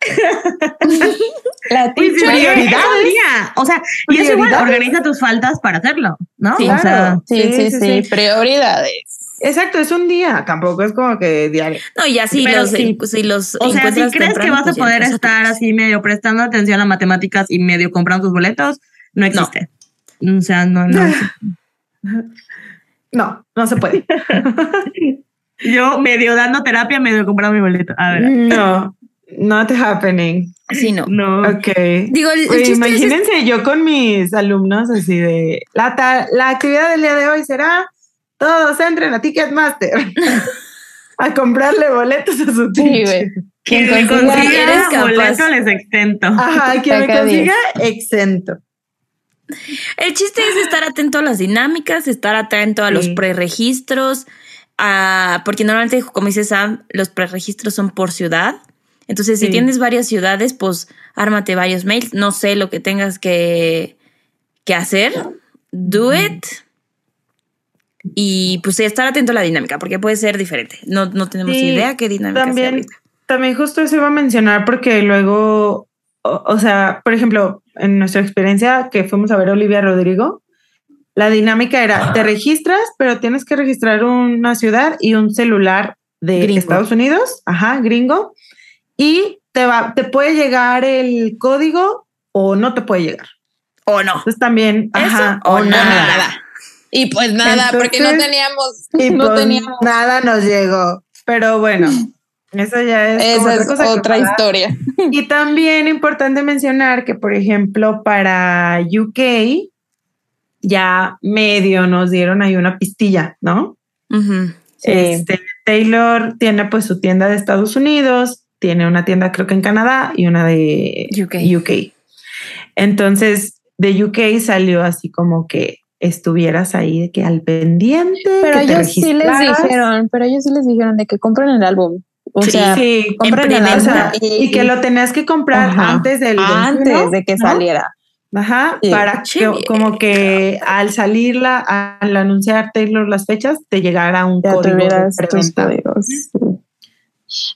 La Pues, teacher. día. O sea, y eso igual, organiza tus faltas para hacerlo, ¿no? Sí, o sea, claro. Sí, sí, Sí, sí, sí, sí. Prioridades. Exacto, es un día. Tampoco es como que diario. No, y así Pero los, sí. si los O sea, si crees que vas a pues ya poder estar así medio prestando atención a matemáticas y medio comprando tus boletos, no existe. O sea, no, no. No, no se puede. Yo medio dando terapia, medio comprando mi boleto. A ver. No, not happening. Sí, no. No. Ok. Digo, el, el Güey, chiste es- imagínense yo con mis alumnos así de la, ta- la actividad del día de hoy será todos entren a Ticketmaster a comprarle boletos a su Sí. Quien me consiga- boleto les exento. Ajá, quien me consiga exento. El chiste es estar atento a las dinámicas, estar atento a los preregistros, a- porque normalmente, como dice Sam, los preregistros son por ciudad. Entonces, si tienes varias ciudades, pues ármate varios mails. No sé lo que tengas que, que hacer. Do it. Y pues estar atento a la dinámica, porque puede ser diferente. No, no tenemos Sí, idea qué dinámica También, también justo eso iba a mencionar porque luego, o, o sea, por ejemplo, en nuestra experiencia que fuimos a ver a Olivia Rodrigo, la dinámica era, te registras, pero tienes que registrar una ciudad y un celular de Gringo. Estados Unidos, ajá, gringo, y te va, te puede llegar el código o no te puede llegar. O no. Entonces también, ajá, o nada. nada. Y pues nada, porque no teníamos, Y no pues teníamos. nada nos llegó. Pero bueno, eso ya es Esa otra historia. Y también importante mencionar que, por ejemplo, para UK ya medio nos dieron ahí una pistilla, ¿no? Sí. Este, Taylor tiene pues su tienda de Estados Unidos, tiene una tienda creo que en Canadá y una de UK. UK. Entonces, de UK salió así como que estuvieras ahí de que al pendiente. Pero que te ellos sí les dijeron, pero ellos sí les dijeron de que compren el álbum. O Sí, sea, Sí, compren el álbum y, que lo tenías que comprar Ajá, antes del antes 21, de que ¿no? saliera. Ajá, Sí. para que, como que al salir la, al anunciar Taylor las fechas, te llegara un Ya código de tus códigos. sí.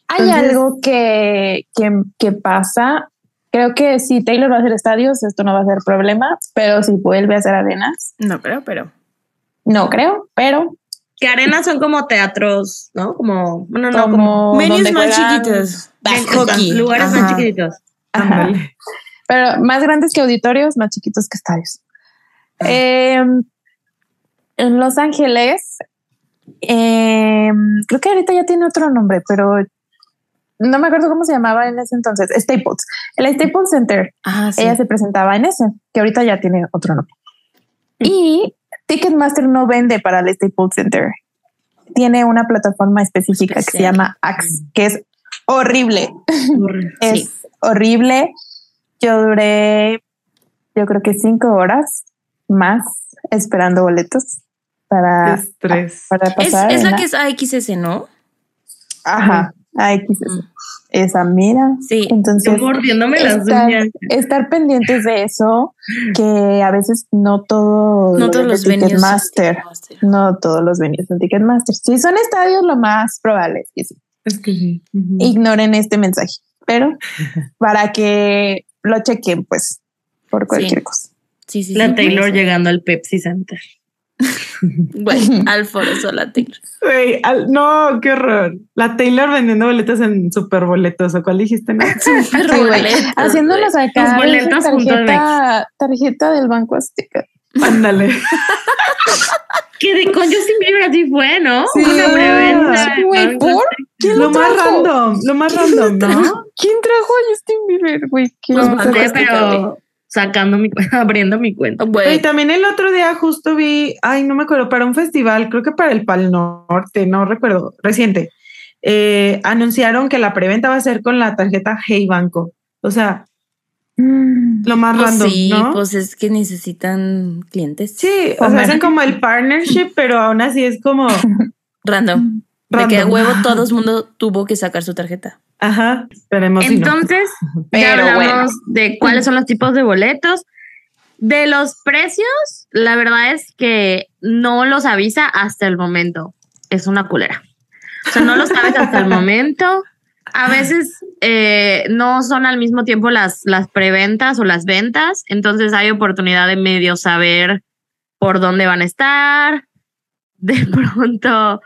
Hay Entonces- algo que, que, que pasa. Creo que si Taylor va a hacer estadios, esto no va a ser problema, pero si vuelve a hacer arenas, No creo, pero. no creo, pero Que arenas son como teatros, ¿no? Como, bueno, no, como como Menús más chiquitos. Hockey. lugares Ajá. más chiquititos. Ajá. Pero más grandes que auditorios, más chiquitos que estadios. Ah. Eh, en Los Ángeles, eh, creo que ahorita ya tiene otro nombre, pero no me acuerdo cómo se llamaba en ese entonces. Staples. El Staples Center. Ah, sí. Ella se presentaba en ese, que ahorita ya tiene otro nombre. Y Ticketmaster no vende para el Staples Center. Tiene una plataforma específica que se llama Axe, que es horrible. Es Sí. horrible. Yo duré, yo creo que cinco horas más esperando boletos para, estrés. para Es, pasar. es en la que es AXS, ¿no? Ajá, AXS. Mm. Esa mira. Sí. Entonces, Yo mordiéndome las estar, uñas. estar pendientes de eso, que a veces no todo No lo todos los venues. Ticketmaster. No todos los venues son Ticketmaster. Si son estadios, lo más probable es que sí. Es que sí. Ignoren este mensaje, pero para que lo chequen, pues, por cualquier Sí. cosa. Sí, sí, La sí, Taylor llegando al Pepsi Center. Al foro sola Taylor. Güey, no, qué horror. La Taylor vendiendo boletos en super boletos. ¿O cuál dijiste? No? Sí, boletos, güey. acá Los boletos tarjeta, tarjeta del Banco Azteca. Ándale. Que de, con Justin Bieber así fue, ¿no? Sí, Una preventa. sí, güey, ¿por? ¿Quién Lo lo más trajo? random, lo más random, ¿no? ¿Quién trajo a Justin Bieber, güey? ¿Quién Pues mandé, pero sacando mi cuenta, abriendo mi cuenta. Y Güey, también el otro día justo vi, ay, no me acuerdo, para un festival, creo que para el Pal Norte, no recuerdo, reciente, eh, anunciaron que la preventa va a ser con la tarjeta Hey Banco. O sea, Mm, lo más pues random, sí, ¿no? pues es que necesitan clientes. sí, o sea, hacen como el partnership, pero aún así es como Random. De random. que a huevo todo el mundo tuvo que sacar su tarjeta. Ajá, esperemos si no. Entonces, ya Pero hablamos de cuáles son los tipos de boletos. De los precios, la verdad es que no los avisa hasta el momento. Es una culera. O sea, no lo sabes hasta el momento. A veces eh, no son al mismo tiempo las, las preventas o las ventas, entonces hay oportunidad de medio saber por dónde van a estar. De pronto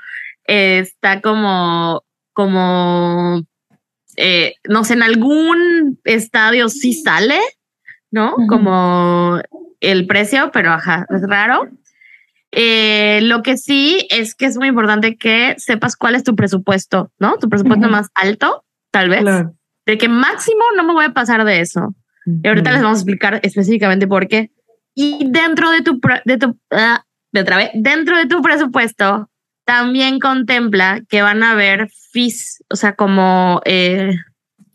eh, está como, como eh, no sé, en algún estadio sí sale, ¿no? Como el precio, pero ajá, es raro. Eh, lo que sí es que es muy importante que sepas cuál es tu presupuesto, ¿no? Tu presupuesto más alto, tal vez. Claro. De que máximo no me voy a pasar de eso. Y ahorita les vamos a explicar específicamente por qué. Y dentro de tu, de tu, ah, de otra vez, dentro de tu presupuesto, también contempla que van a haber fees, o sea, como eh,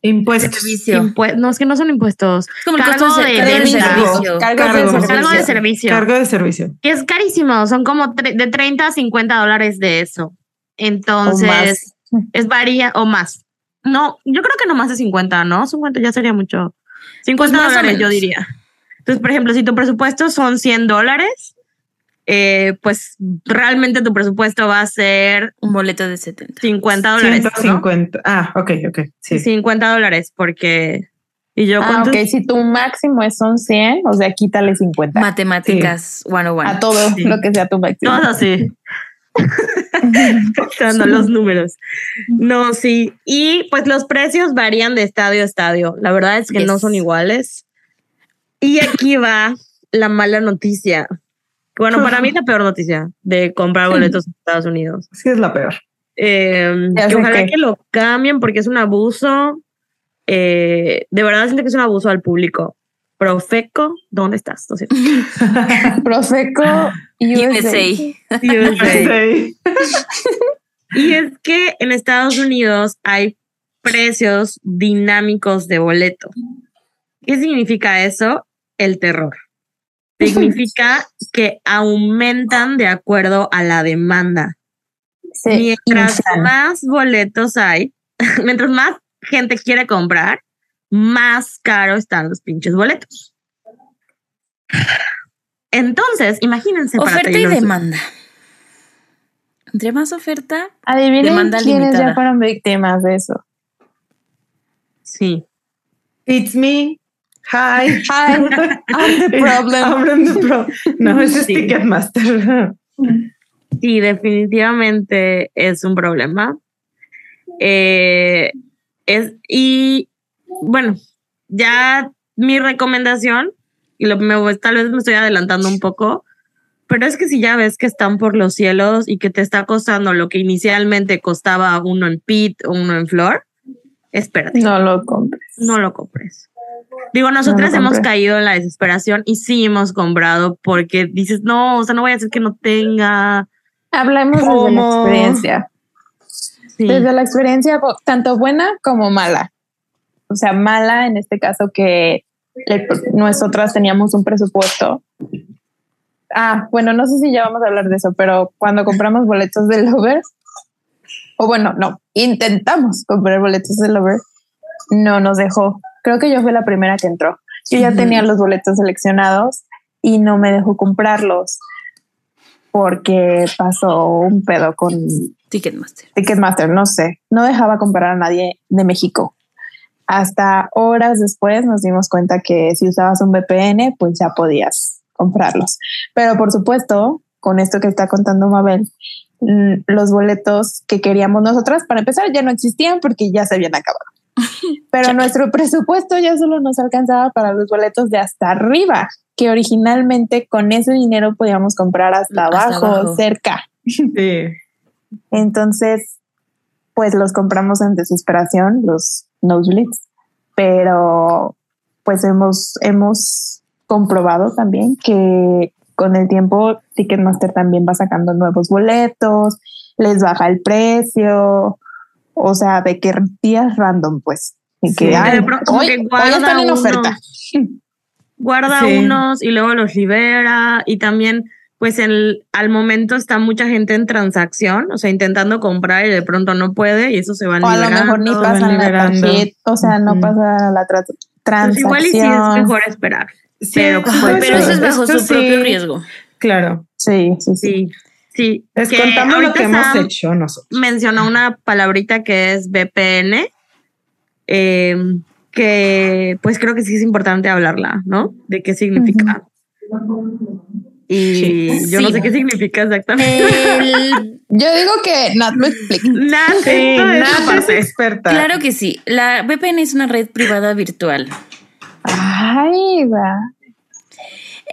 Impuestos. Servicio. no es que no son impuestos, Como el Cargo costo de, servicio. Cargo. de servicio. cargo de servicio, Cargo de servicio. que es carísimo, son como de 30 a 50 dólares de eso. Entonces, es varía o más. No, yo creo que no más de 50, ¿no? 50 ya sería mucho. 50 Pues dólares, yo diría. Entonces, por ejemplo, si tu presupuesto son 100 dólares, eh, pues realmente tu presupuesto va a ser Un boleto de 70. 50 dólares. ¿no? 150. Ah, ok, ok. Sí. 50 dólares, porque. Y yo, Ah, ok. Si tu máximo es son 100, o sea, quítale 50 Matemáticas 101. a todo Sí. lo que sea tu máximo. Todo así. Dando los números. No, sí. Y pues los precios varían de estadio a estadio. La verdad es que Yes. no son iguales. Y aquí va la mala noticia. Bueno, para mí la peor noticia de comprar boletos en Estados Unidos. Sí, es la peor. Eh, que sé ojalá qué. que lo cambien porque es un abuso. Eh, de verdad siento que es un abuso al público. Profeco, ¿dónde estás? No sé. Profeco USA. USA. Sí. Y es que en Estados Unidos hay precios dinámicos de boleto. ¿Qué significa eso? El terror. Significa que aumentan de acuerdo a la demanda. Mientras más boletos hay, mientras más gente quiere comprar, más caro están los pinches boletos. Entonces, imagínense. para Oferta y demanda. Entre más oferta, Adivinen Demanda quiénes limitada. ya fueron víctimas de eso. Sí. It's me. Hi. Hi, I'm the problem. I'm the pro- No, es. Ticketmaster. Sí, definitivamente es un problema. Eh, es, y bueno, ya mi recomendación, y lo, me, tal vez me estoy adelantando un poco, pero es que si ya ves que están por los cielos y que te está costando lo que inicialmente costaba uno en pit o uno en flor, espérate, no, No lo compres. lo compres. Digo, nosotras No hemos caído en la desesperación y sí hemos comprado porque dices, no, o sea, no voy a hacer que no tenga. Hablemos desde la ¿Cómo? experiencia. Sí. Desde la experiencia, tanto buena como mala. O sea, mala en este caso que le- nosotras teníamos un presupuesto. Ah, bueno, no sé si ya vamos a hablar de eso, pero cuando compramos boletos del Lover, o bueno, no, intentamos comprar boletos del Lover, no nos dejó. Creo que yo fui la primera que entró. Yo ya tenía los boletos seleccionados y no me dejó comprarlos porque pasó un pedo con Ticketmaster. Ticketmaster, no sé, no dejaba comprar a nadie de México. Hasta horas después nos dimos cuenta que si usabas un VPN, pues ya podías comprarlos. Pero por supuesto, con esto que está contando Mabel, mm, los boletos que queríamos nosotras, para empezar, ya no existían porque ya se habían acabado. Pero nuestro presupuesto ya solo nos alcanzaba para los boletos de hasta arriba, que originalmente con ese dinero podíamos comprar hasta, Hasta abajo, abajo. cerca. Sí. Entonces, pues los compramos en desesperación, los nosebleeds, pero pues hemos, hemos comprobado también que con el tiempo Ticketmaster también va sacando nuevos boletos, les baja el precio, o sea, de que días random, pues. Y que, Sí. ay, De pronto como hoy, que hoy guarda están en unos. oferta. guarda Sí. unos y luego los libera y también pues el, al momento está mucha gente en transacción, o sea, intentando comprar y de pronto no puede y eso se va O a lo mejor ni liberando. pasan la liberando. tarjeta, o sea, no pasa la tra- Pues transacción. igual y sí es mejor esperar. Sí, Pero, pues, pues, Pero eso es bajo su propio sí, riesgo. Claro. Sí, sí, sí. Sí. Les Que contamos lo que hemos Sam hecho nosotros. Mencionó una palabrita que es VPN, eh, que pues creo que sí es importante hablarla, ¿no? De qué significa. Y Sí. yo no sé qué significa exactamente. El- Yo digo que Nat lo explica. Nada, Sí, Nat es experta. claro que sí. La VPN es una red privada virtual. Ay, va.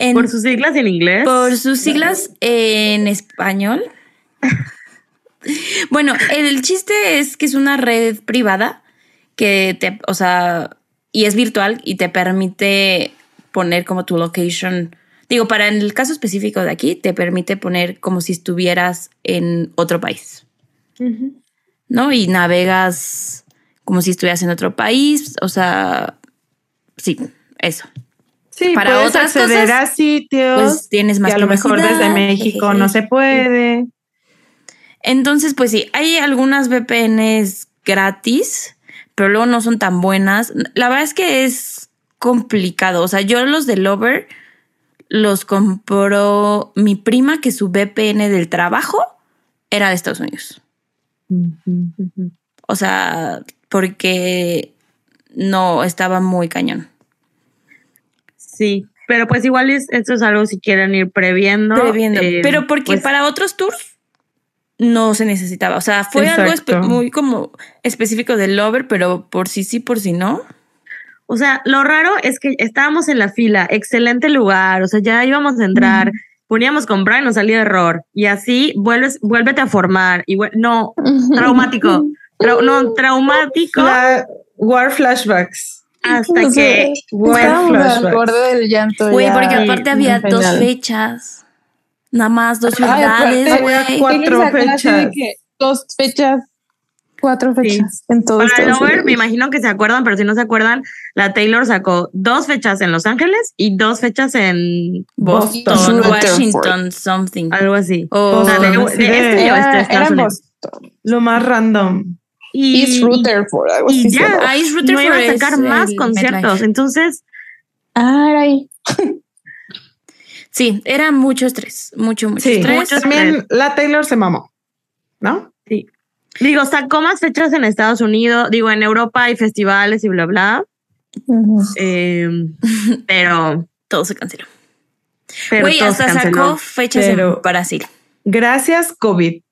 En- Por sus siglas en inglés. por sus siglas en español. Bueno, el chiste es que es una red privada que te, o sea, y es virtual y te permite poner como tu location. Digo, para el caso específico de aquí, te permite poner como si estuvieras en otro país. ¿no? Y navegas como si estuvieras en otro país, o sea, sí, eso. Sí, para puedes otras acceder cosas, a sitios Pues tienes más que a lo mejor desde México no se puede. Entonces, pues sí, hay algunas VPNs gratis, pero luego no son tan buenas. La verdad es que es complicado. O sea, yo los de Lover los compró mi prima, que su VPN del trabajo era de Estados Unidos. O sea, porque no estaba muy cañón. Sí, pero pues igual es, esto es algo si quieren ir previendo. Previendo. eh, pero porque pues, para otros tours no se necesitaba. O sea, fue algo Exacto. espe- muy como específico del Lover, pero por sí sí, por si no. O sea, lo raro es que estábamos en la fila, excelente lugar, o sea, ya íbamos a entrar, poníamos comprar y nos salía error. Y así vuelves, vuélvete a formar. Y no, traumático. Trau- no, traumático Fla- War flashbacks. Hasta que al borde del llanto. Güey, porque Sí, aparte había dos final. fechas. Nada más dos ciudades, güey. cuatro fechas. que Dos fechas, cuatro Sí. fechas en todo Para Lover, me imagino que se acuerdan, pero si no se acuerdan, la Taylor sacó dos fechas en Los Ángeles y dos fechas en Boston, Boston. Washington, something. algo así. O O sea, de, de sí, este de era Estados en Unidos. Boston. Lo más random. Y, East Rutherford, algo y así. ya. Ah, East no Rutherford iba a sacar más conciertos. Entonces, ahí. Sí, era mucho estrés, mucho, mucho Sí, estrés. mucho también la Taylor se mamó, ¿no? Digo, sacó más fechas en Estados Unidos, digo, en Europa hay festivales y bla, bla. Eh, pero, Todo se canceló. pero Güey, todo hasta se canceló. sacó fechas Pero- en Brasil. Gracias, COVID.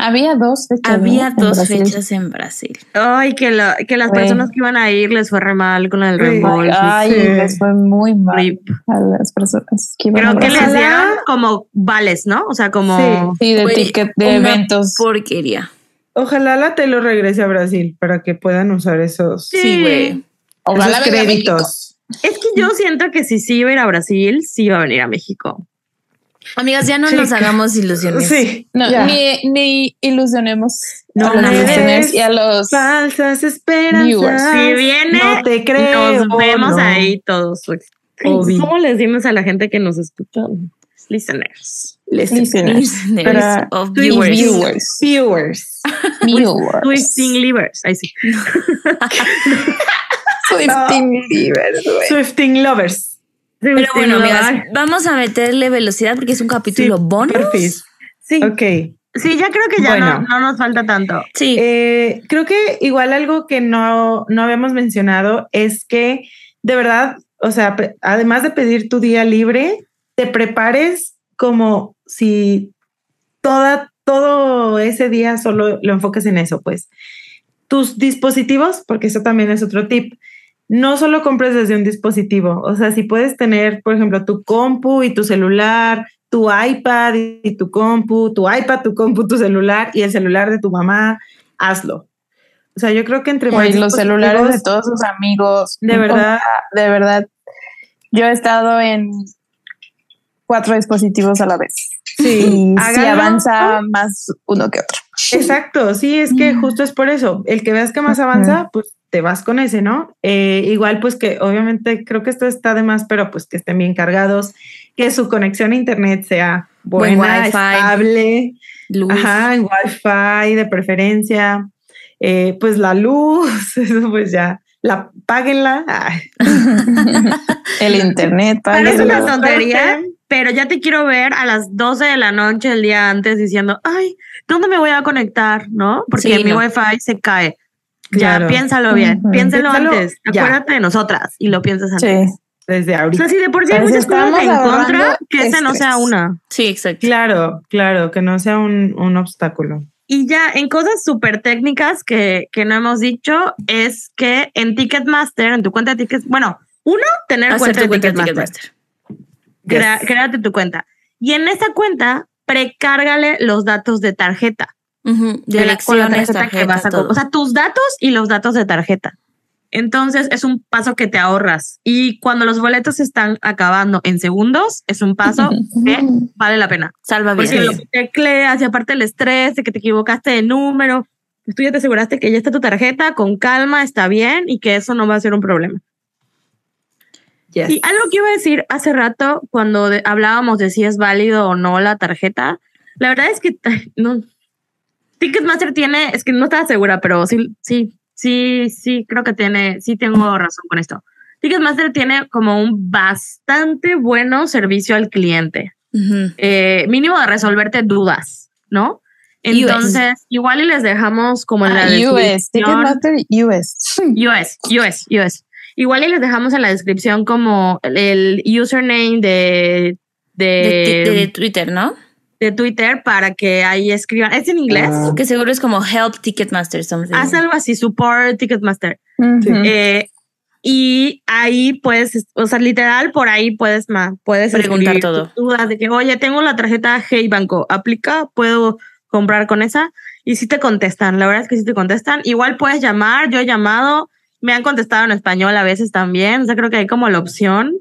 Había dos fechas. Había dos fechas en Brasil. Ay, que, la- que las personas que iban a ir les fue re mal con el reembolso. Ay, Sí. les fue muy mal Rip. a las personas que iban Creo a que les dieron como vales, ¿no? O sea, como... Sí, de Güey, ticket de una eventos. Porquería. Ojalá la Taylor regrese a Brasil para que puedan usar esos, Sí, güey. Ojalá esos venga a créditos. Es que yo siento que si sí iba a ir a Brasil, sí iba a venir a México. Amigas, ya no Sí. nos hagamos ilusiones. Sí, No, ni, ni ilusionemos No a y a los falsas esperanzas. Viewers. Si viene, no te creo. nos vemos no. ahí todos. Obvio. ¿Cómo les decimos a la gente que nos escucha? Listeners. listeners. Listeners of viewers. viewers. Viewers. Viewers. Twisting livers. Ahí sí. Swifting güey. Swifting lovers. Pero bueno, amigas, vamos a meterle velocidad porque es un capítulo Sí, bonus. perfis. Sí, Ok. sí, ya creo que ya Bueno. no, no nos falta tanto. Sí. Eh, creo que igual algo que no, no habíamos mencionado es que de verdad, o sea, además de pedir tu día libre, te prepares como si toda, todo ese día solo lo enfoques en eso, pues. Tus dispositivos, porque eso también es otro tip, no solo compres desde un dispositivo, o sea, si puedes tener, por ejemplo, tu compu y tu celular, tu iPad y tu compu, tu iPad, tu compu, tu celular y el celular de tu mamá, hazlo. O sea, yo creo que entre más los celulares de todos sus amigos. De verdad. De verdad. Yo he estado en cuatro dispositivos a la vez. Sí, Y háganlo. avanza más uno que otro. Exacto, sí, es que justo es por eso. El que veas que más avanza, pues te vas con ese, ¿no? Eh, igual, pues que obviamente creo que esto está de más, pero pues que estén bien cargados, que su conexión a internet sea Buen buena, estable, Luz. ajá, en wifi de preferencia, Eh, pues la luz, eso pues ya, la páguenla. El internet, Parece páguenlo. una tontería, pero ya te quiero ver a las 12 de la noche el día antes diciendo, ay, ¿dónde me voy a conectar? ¿No? Porque Sí, mi no. wifi se cae. Claro. Ya, piénsalo bien, Ujú. piénsalo Piénsalo antes. ya. Acuérdate de nosotras y lo piensas antes. Sí. desde O ahorita. sea, si de por sí hay Pues muchas cosas en contra, que ese no sea una. Sí, exacto. Claro, claro, que no sea un, un obstáculo. Y ya en cosas súper técnicas que, que no hemos dicho, es que en Ticketmaster, en tu cuenta de Ticketmaster, bueno, uno, tener Hacer cuenta tu de Ticketmaster. Ticketmaster. Crea- créate tu cuenta. Y en esa cuenta, precárgale los datos de tarjeta. De la- con la tarjeta que vas a todo. O sea, tus datos y los datos de tarjeta. Entonces es un paso que te ahorras. Y cuando los boletos están acabando en segundos, es un paso que vale la pena. Salva Porque bien. lo que tecleas y aparte el estrés de que te equivocaste de número, tú ya te aseguraste que ya está tu tarjeta, con calma, está bien y que eso no va a ser un problema. Yes. Y algo que iba a decir hace rato, cuando de- hablábamos de si es válido o no la tarjeta, la verdad es que no. Ticketmaster tiene, es que no estaba segura, pero sí, sí, sí, sí, creo que tiene, sí tengo razón con esto. Ticketmaster tiene como un bastante bueno servicio al cliente, eh, mínimo de resolverte dudas, ¿no? Entonces, igual y les dejamos como en la Ah, US. Ticketmaster US. US, US, US. Igual y les dejamos en la descripción como el, el username de, de, De, ti- de Twitter, ¿no? De Twitter para que ahí escriban. ¿Es en inglés? Ah. Que seguro es como Help Ticketmaster something. Haz algo así, support Ticketmaster. Sí. Ujú. Eh, y ahí puedes, o sea, literal, por ahí puedes, ma, puedes Preguntar todo. dudas de que, oye, tengo la tarjeta Hey Banco, ¿aplica? ¿Puedo comprar con esa? Y sí te contestan, la verdad es que sí te contestan. Igual puedes llamar, yo he llamado, me han contestado en español a veces también, o sea, creo que hay como la opción.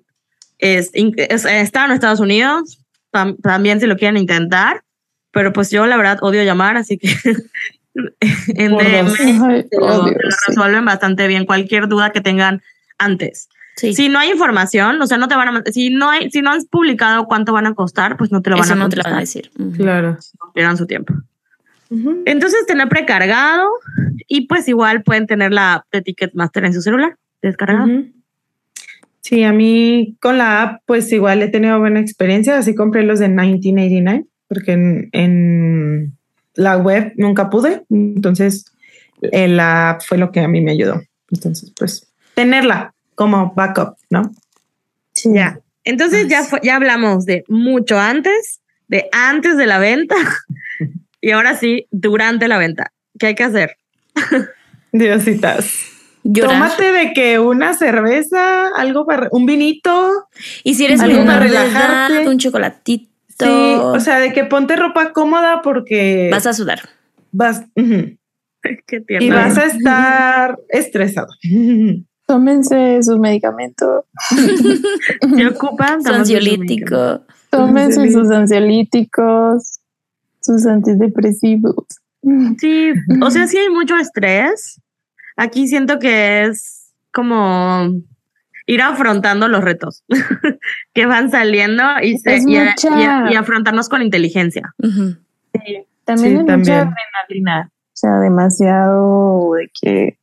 Es, in- es- estar en Estados Unidos, tam- también si lo quieren intentar, pero pues yo la verdad odio llamar, así que en Por DM. Ay, te lo, odio, te lo sí. resuelven bastante bien cualquier duda que tengan antes. Sí. Si no hay información, o sea, no te van a, si no hay, si no han publicado cuánto van a costar, pues no te lo van Eso a no te lo van a decir. Claro. Pierdan su tiempo. Ujú. Entonces, tener precargado y pues igual pueden tener la app de Ticketmaster en su celular descargada. Ujú. Sí, a mí con la app, pues igual he tenido buena experiencia. Así compré los de 1989, porque en, en la web nunca pude. Entonces, eh, la app fue lo que a mí me ayudó. Entonces, pues, tenerla como backup, ¿no? Sí. Ya. Entonces ya, fue- ya hablamos de mucho antes, de antes de la venta y ahora sí, durante la venta. ¿Qué hay que hacer? Diositas. Llorar. Tómate de que una cerveza, algo para un vinito. Y si eres Algo para edad, relajarte. un chocolatito. Sí, o sea, de que ponte ropa cómoda porque vas a sudar. vas ujú, Qué y vas a estar estresado. Tómense sus medicamentos. Se ocupan Su ansiolítico. Tómense sus ansiolíticos, sus antidepresivos. Sí, o sea, sí hay mucho estrés. Aquí siento que es como ir afrontando los retos que van saliendo y, se, Es y, a- mucha- y a- y afrontarnos con inteligencia. Ujú. También Sí, hay también. mucha adrenalina. O sea, demasiado de que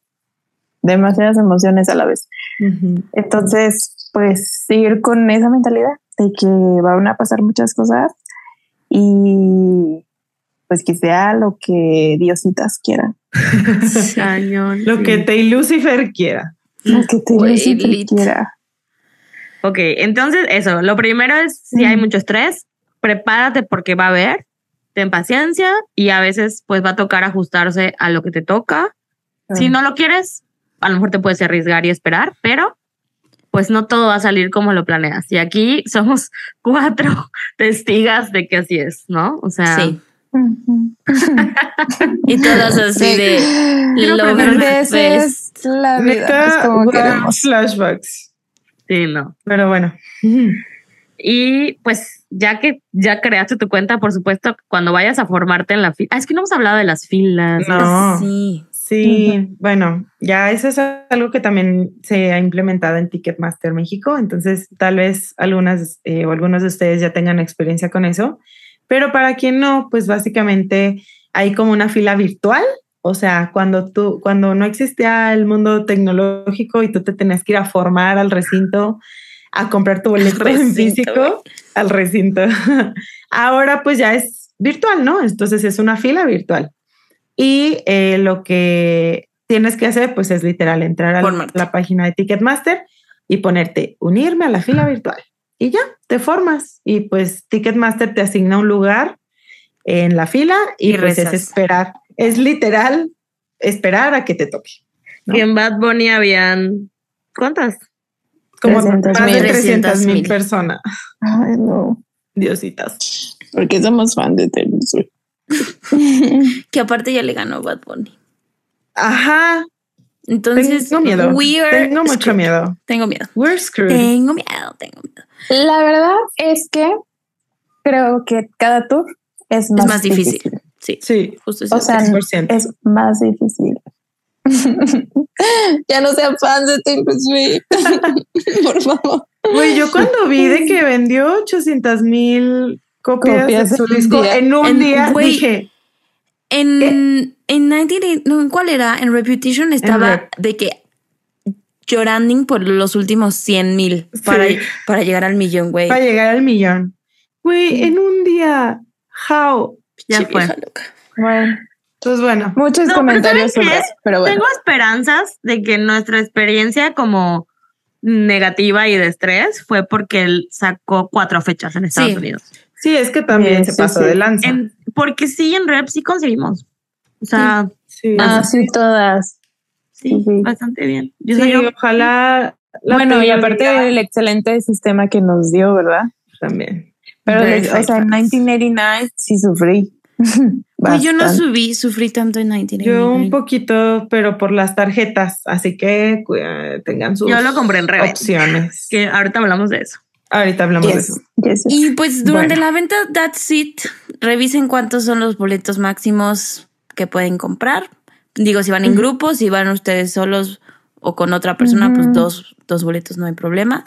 demasiadas emociones a la vez. Entonces, pues seguir con esa mentalidad de que van a pasar muchas cosas y pues que sea lo que Diositas quiera. Cañón. Lo que te Lucifer quiera. Lo que te Lucifer quiera. Ok, entonces eso, lo primero es si hay mucho estrés, prepárate porque va a haber, ten paciencia y a veces pues va a tocar ajustarse a lo que te toca. Si no lo quieres, a lo mejor te puedes arriesgar y esperar, pero pues no todo va a salir como lo planeas. Y aquí somos cuatro testigas de que así es, ¿no? O sea, Sí. Y todas así de Quiero Love aprender De esa Fest. es la vida. Neta, es como wow, queremos. flashbacks. sí, no. Pero bueno. Y pues ya que ya creaste tu cuenta, por supuesto, cuando vayas a formarte en la fila. Ah, es que no hemos hablado de las filas. No. Sí. Sí, bueno, ya eso es algo que también se ha implementado en Ticketmaster México, entonces tal vez algunas eh, o algunos de ustedes ya tengan experiencia con eso, pero para quien no, pues básicamente hay como una fila virtual, o sea, cuando tú, cuando no existía el mundo tecnológico y tú te tenías que ir a formar al recinto a comprar tu boleto en recinto, físico, al recinto. Ahora pues ya es virtual, ¿no? Entonces es una fila virtual. Y eh, lo que tienes que hacer, pues es literal entrar a la, la página de Ticketmaster y ponerte unirme a la fila virtual. Y ya, te formas. Y pues Ticketmaster te asigna un lugar en la fila y, Y pues es esperar. Es literal esperar a que te toque. ¿no? Y en Bad Bunny habían. ¿Cuántas? Como 300,000. más de 300 mil 300,000. personas. Ay, no. Diositas. Porque somos fan de Taylor Swift. Que aparte ya le ganó Bad Bunny. Ajá. Entonces, Tengo miedo. we are Tengo mucho screwed. miedo. Tengo miedo. We're screwed. Tengo miedo, tengo miedo. La verdad es que creo que cada tour es más, es más difícil. Sí, Sí, justo eso. O sea, 100%. es más difícil. ya no sean fans de Taylor Swift. Por favor. Güey, yo cuando vi de que vendió 800 mil copias, Copias de su en un disco día. en un En- día, dije, En, en 19, no, ¿en cuál era? En Reputation estaba Rep. de que llorando por los últimos 100 mil para, Sí. para llegar al millón, güey. para llegar al millón. Güey, en un día, how? Ya fue. loca. Bueno, Pues bueno, muchos No, pero comentarios ¿saben sobre pero bueno. Tengo esperanzas de que nuestra experiencia como negativa y de estrés fue porque él sacó cuatro fechas en Estados Sí. Unidos. sí, es que también Sí, se sí, pasó sí. de lanza. En- porque sí, en Rep sí conseguimos. O sea, sí, Ah, sí, todas. sí, bastante bien. Yo Sí, soy yo. ojalá. la bueno, y aparte del excelente sistema que nos dio, ¿verdad? también. Pero, Very o sea, en fast. 1989 sí sufrí. Güey, yo no subí, sufrí tanto en 19. Yo un poquito, pero por las tarjetas, así que eh, tengan sus Yo lo compré en opciones. Que ahorita hablamos de eso. Ahorita hablamos de eso. yes, yes. Y pues durante Bueno. la venta That's It, revisen cuántos son los boletos máximos que pueden comprar. Digo, si van en grupo, si van ustedes solos o con otra persona, pues dos, dos boletos no hay problema.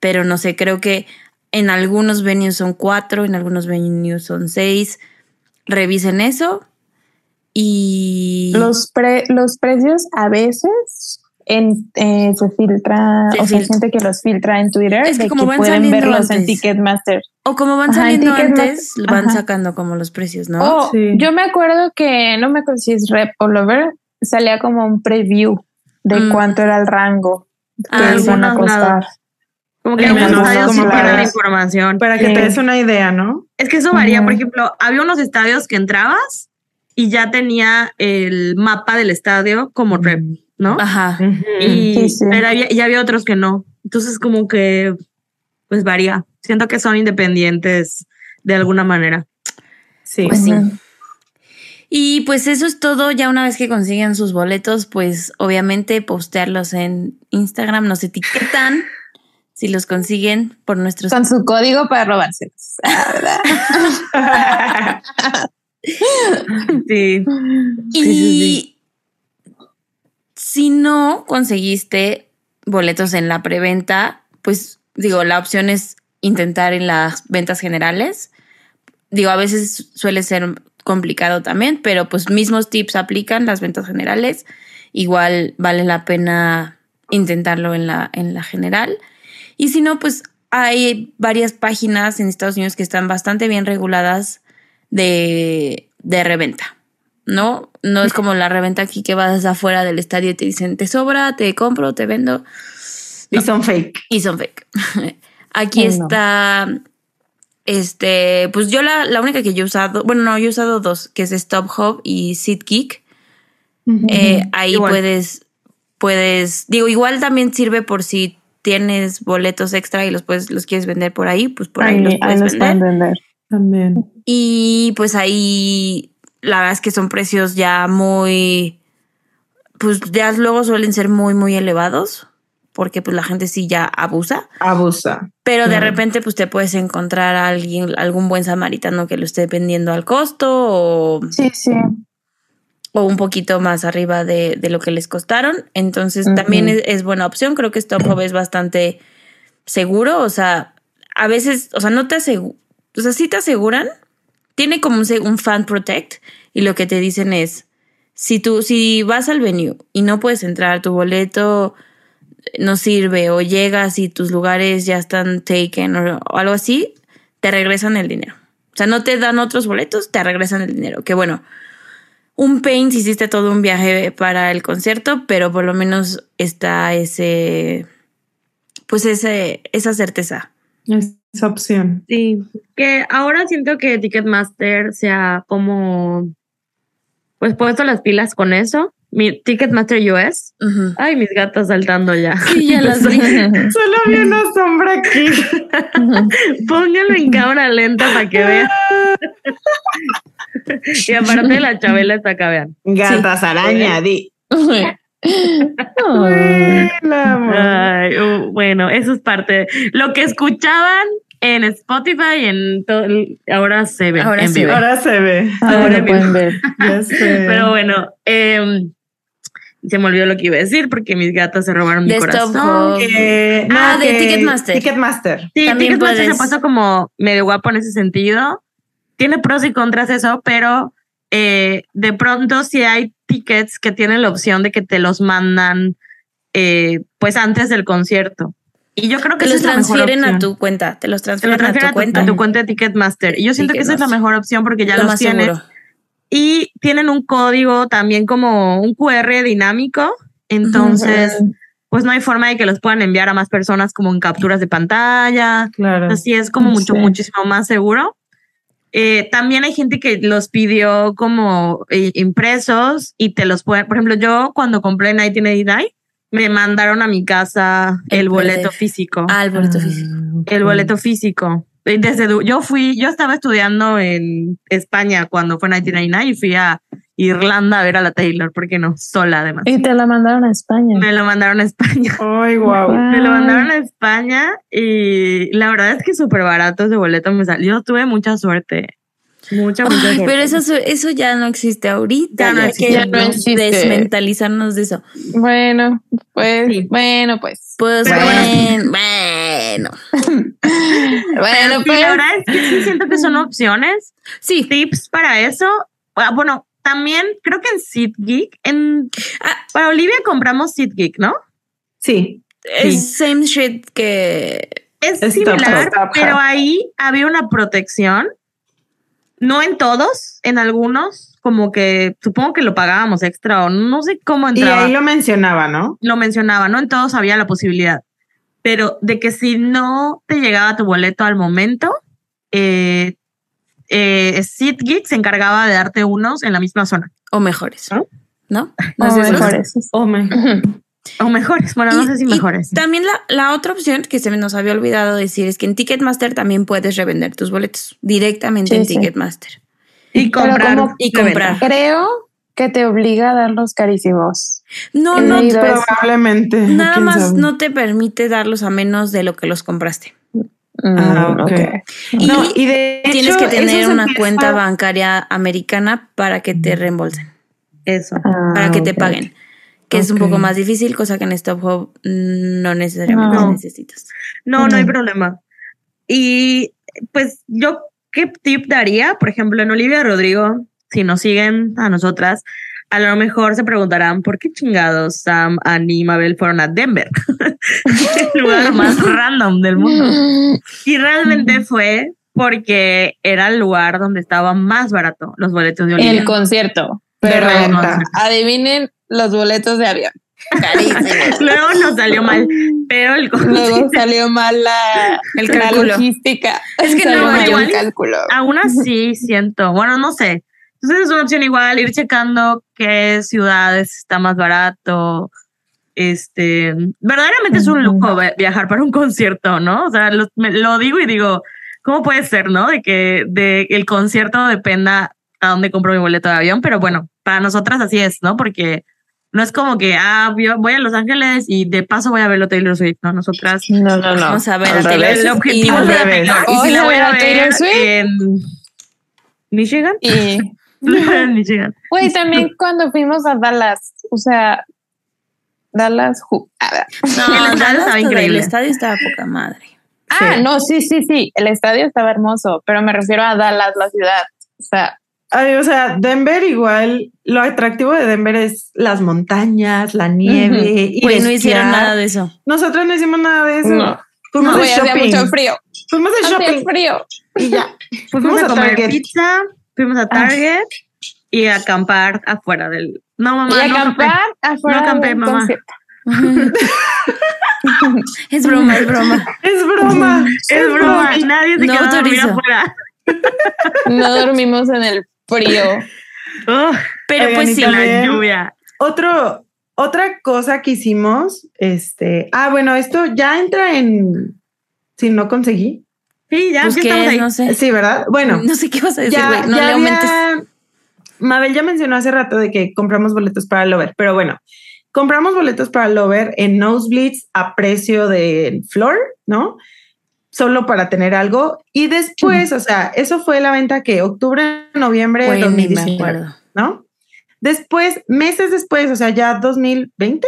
Pero no sé, creo que en algunos venues son cuatro, en algunos venues son seis. Revisen eso. Y Los, pre- los precios a veces en, eh, se filtra, Se o sea, hay gente que los filtra en Twitter Es que de como que van pueden saliendo verlos en. Ticketmaster. O como van Ajá, en saliendo antes, van Ajá. sacando como los precios, ¿no? Oh, Sí. yo me acuerdo que, no me acuerdo si es Rep o Lover, salía como un preview de Mm. cuánto era el rango que Ah, iban a algunos costar. lados. Como que algunos estadios sí como para- la información. Para que Sí. te des una idea, ¿no? Es que eso varía. Por ejemplo, había unos estadios que entrabas y ya tenía el mapa del estadio como rep, ¿no? Ajá. Y, Sí, sí. Pero había, y había otros que no. Entonces, como que, pues varía. Siento que son independientes de alguna manera. Sí. Pues sí. Y pues eso es todo. Ya una vez que consiguen sus boletos, pues obviamente postearlos en Instagram, nos etiquetan si los consiguen por nuestros. Con su código para robárselos. Ah, ¿verdad? Sí. Y si no conseguiste boletos en la preventa, pues digo, la opción es intentar en las ventas generales. Digo, a veces suele ser complicado también, pero pues mismos tips aplican las ventas generales. Igual vale la pena intentarlo en la, en la general. Y si no, pues hay varias páginas en Estados Unidos que están bastante bien reguladas de, de reventa. ¿No? No es como la reventa aquí que vas afuera del estadio y te dicen, te sobra, te compro, te vendo. y son fake. Y son fake. Aquí no. está. Este, pues yo la, la única que yo he usado, bueno, no, yo he usado dos, que es Stop Hub y SeatGeek. Eh, ahí Igual. puedes, puedes, digo, igual también sirve por si tienes boletos extra y los puedes, los quieres vender por ahí, pues por ahí, Ahí, los ahí puedes los vender. pueden vender. También. Y pues ahí la verdad es que son precios ya muy, pues ya luego suelen ser muy, muy elevados, porque pues la gente sí ya abusa. Abusa. Pero de repente, pues te puedes encontrar a alguien, algún buen samaritano que lo esté vendiendo al costo o, Sí, sí. o un poquito más arriba de, de lo que les costaron. Entonces, también es, es buena opción. Creo que Stop Hub es bastante seguro. O sea, a veces, o sea, no te aseguran, o sea, sí te aseguran. Tiene como un, un fan protect y lo que te dicen es, si tú, si vas al venue y no puedes entrar, tu boleto no sirve o llegas y tus lugares ya están taken o, o algo así, te regresan el dinero. O sea, no te dan otros boletos, te regresan el dinero. Que bueno, un pain si hiciste todo un viaje para el concierto, pero por lo menos está ese, pues ese, esa certeza. Esa opción. Sí. Que ahora siento que Ticketmaster sea como, pues puesto las pilas con eso. Mi Ticketmaster US. Ujú. Ay, mis gatas saltando ya. Sí, ya las vi. Solo vi una sombra aquí. Póngalo en cámara lenta para que vean. y aparte la Chabela está acá, vean. Gatas araña, di. Ay. Uh, bueno, eso es parte. Lo que escuchaban en Spotify, en todo, ahora se ve. Ahora en se vivo. ve. Ahora se ve. Ahora Ahora pueden ver. Ya sé. Pero bueno, em, se me olvidó lo que iba a decir porque mis gatas se robaron De mi corazón. Hub. Que- Ah, de que- Ticketmaster. Ticketmaster. Sí, También Ticketmaster se puedes- pasa como medio guapo en ese sentido. Tiene pros y contras eso, pero eh, de pronto sí hay tickets que tienen la opción de que te los mandan eh, pues antes del concierto. Y yo creo que Te los transfieren a tu cuenta. Te los Te lo transfieren a transfieren tu cuenta. a tu cuenta de Ticketmaster. Y yo siento que esa es la mejor opción porque ya Lo los más tienes. seguro. Y tienen un código también como un QR dinámico. Entonces, pues no hay forma de que los puedan enviar a más personas como en capturas de pantalla. Claro. Así es como mucho, Sí. muchísimo más seguro. Eh, también hay gente que los pidió como eh, impresos y te los pueden, por ejemplo, yo cuando compré 1989 me mandaron a mi casa el, El boleto PDF. físico. Ah, el boleto físico. El boleto físico. Desde, yo fui, yo estaba estudiando en España cuando fue 1999 y fui a Irlanda a ver a la Taylor, ¿por qué no? Sola además. Y te la mandaron a España. Me lo mandaron a España. Ay, wow. Me lo mandaron a España y la verdad es que súper barato ese boleto me salió. Yo tuve mucha suerte. Mucha, mucha Ay, suerte. pero eso, eso ya no existe ahorita. Ya no hay existe, que ya no existe. desmentalizarnos de eso. Bueno, pues, Sí. bueno, pues. Pues Pero bueno, bueno. Bueno, Sí, pues. la verdad es que sí siento que son opciones, Sí, tips para eso. Ah, Bueno, también creo que en SeatGeek, en, Ah. para Olivia compramos SeatGeek, ¿no? Sí. Es same shit que. Es Es similar, Top pero ahí había una protección. No en todos, en algunos, como que supongo que lo pagábamos extra o no sé cómo Y entraba. ahí lo mencionaba, ¿no? lo mencionaba, no en todos había la posibilidad, pero de que si no te llegaba tu boleto al momento, eh, eh, SeatGeek se encargaba de darte unos en la misma zona. O mejores. ¿No? ¿No? ¿No O mejores. O mejores, bueno, no Y- sé si y mejores. También la, la otra opción que se me nos había olvidado decir es que en Ticketmaster también puedes revender tus boletos directamente Sí, en sí. Ticketmaster. Y comprar. como- Y comprar. venta. Creo que te obliga a darlos carísimos. No, no, eso. Probablemente. nada más sabe. no te permite darlos a menos de lo que los compraste. Mm, Ah, ok. Y, No, y de tienes hecho, que tener una empieza- cuenta bancaria americana para que te reembolsen, Eso. Ah, para que te ok. paguen. Que es un poco más difícil, cosa que en Stop Hub no necesariamente No. necesitas. No, no hay Ujú. problema. Y pues yo, ¿qué tip daría? Por ejemplo, en Olivia Rodrigo, si nos siguen a nosotras, a lo mejor se preguntarán por qué chingados Sam, Annie y Mabel fueron a Denver, el lugar más random del mundo. Y realmente fue porque era el lugar donde estaba más barato los boletos de Olivia. El concierto. Pero reventa. adivinen los boletos de avión. Carísimos. Luego nos salió mal, pero el Luego salió mal la, El la cálculo. logística. Es que no, igual- cálculo. aún así siento, bueno, no sé. Entonces es una opción igual, ir checando qué ciudades está más barato. Este, verdaderamente es un lujo vi- viajar para un concierto, ¿no? O sea, lo, me- lo digo y digo, ¿cómo puede ser, no? De que de el concierto dependa a dónde compro mi boleto de avión, pero bueno, para nosotras así es, ¿no? Porque no es como que, ah, yo voy a Los Ángeles y de paso voy a ver a Taylor Swift, ¿no? Nosotras No, no, no. Vamos a ver al a Taylor revés. el Swift objetivo y es ver al revés. Y si la voy a a Taylor ver Swift. en Michigan, Y, güey, también cuando fuimos a Dallas, o sea, Dallas, ju- a ver. El No, estadio Dallas estaba increíble. El estadio estaba poca madre. Ah, Sí. no, sí, sí, sí, el estadio estaba hermoso, pero me refiero a Dallas, la ciudad. O sea, Ay, o sea, Denver igual, lo atractivo de Denver es las montañas, la nieve. Ir Pues no hicieron nada de eso. Nosotros no hicimos nada de eso. No. Fuimos no, de güey, hacía shopping. mucho frío. Fuimos de Hacía shopping frío. y ya. Fuimos Fuimos a a comer Target. pizza, fuimos a Target y a acampar afuera del. No, mamá. y no acampar afuera No acampé, del mamá. Es broma, es broma. Es broma. Es broma. Nadie se No quedó a dormir autorizo. afuera. No dormimos en el frío. Pero Oigan, pues y sí, la lluvia. Otro, otra cosa que hicimos, este, ah, bueno, esto ya entra en si no conseguí. Sí, ya, pues ya estamos es, ahí. no sé. Sí, ¿verdad? Bueno, no sé qué vas a decir, ya, güey. No ya le aumentes. había- Mabel ya mencionó hace rato de que compramos boletos para Lover, pero bueno, compramos boletos para Lover en Nosebleeds a precio de Flor, ¿no? Solo para tener algo. Y después, o sea, eso fue la venta que octubre, noviembre de Güey, ni 2020, me acuerdo. ¿no? Después, meses después, o sea, ya 2020,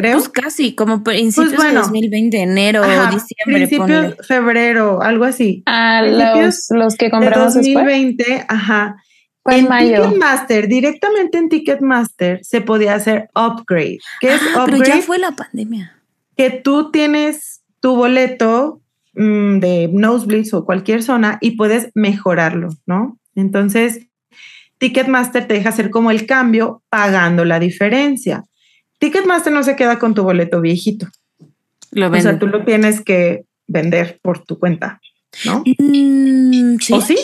creo. Pues casi, como principios Pues bueno. de 2020, enero Ajá, o diciembre, principios, ponle. febrero, algo así. A Principios los, los que De compramos después. 2020, ajá. En mayo. Ticketmaster, directamente en Ticketmaster se podía hacer upgrade. ¿Qué es Ah, pero upgrade? ya fue la pandemia. Que tú tienes tu boleto mm, de nosebleeds o cualquier zona y puedes mejorarlo, ¿no? Entonces, Ticketmaster te deja hacer como el cambio pagando la diferencia. Ticketmaster no se queda con tu boleto viejito. Lo O sea, tú lo tienes que vender por tu cuenta, ¿no? Mm, sí, ¿O sí?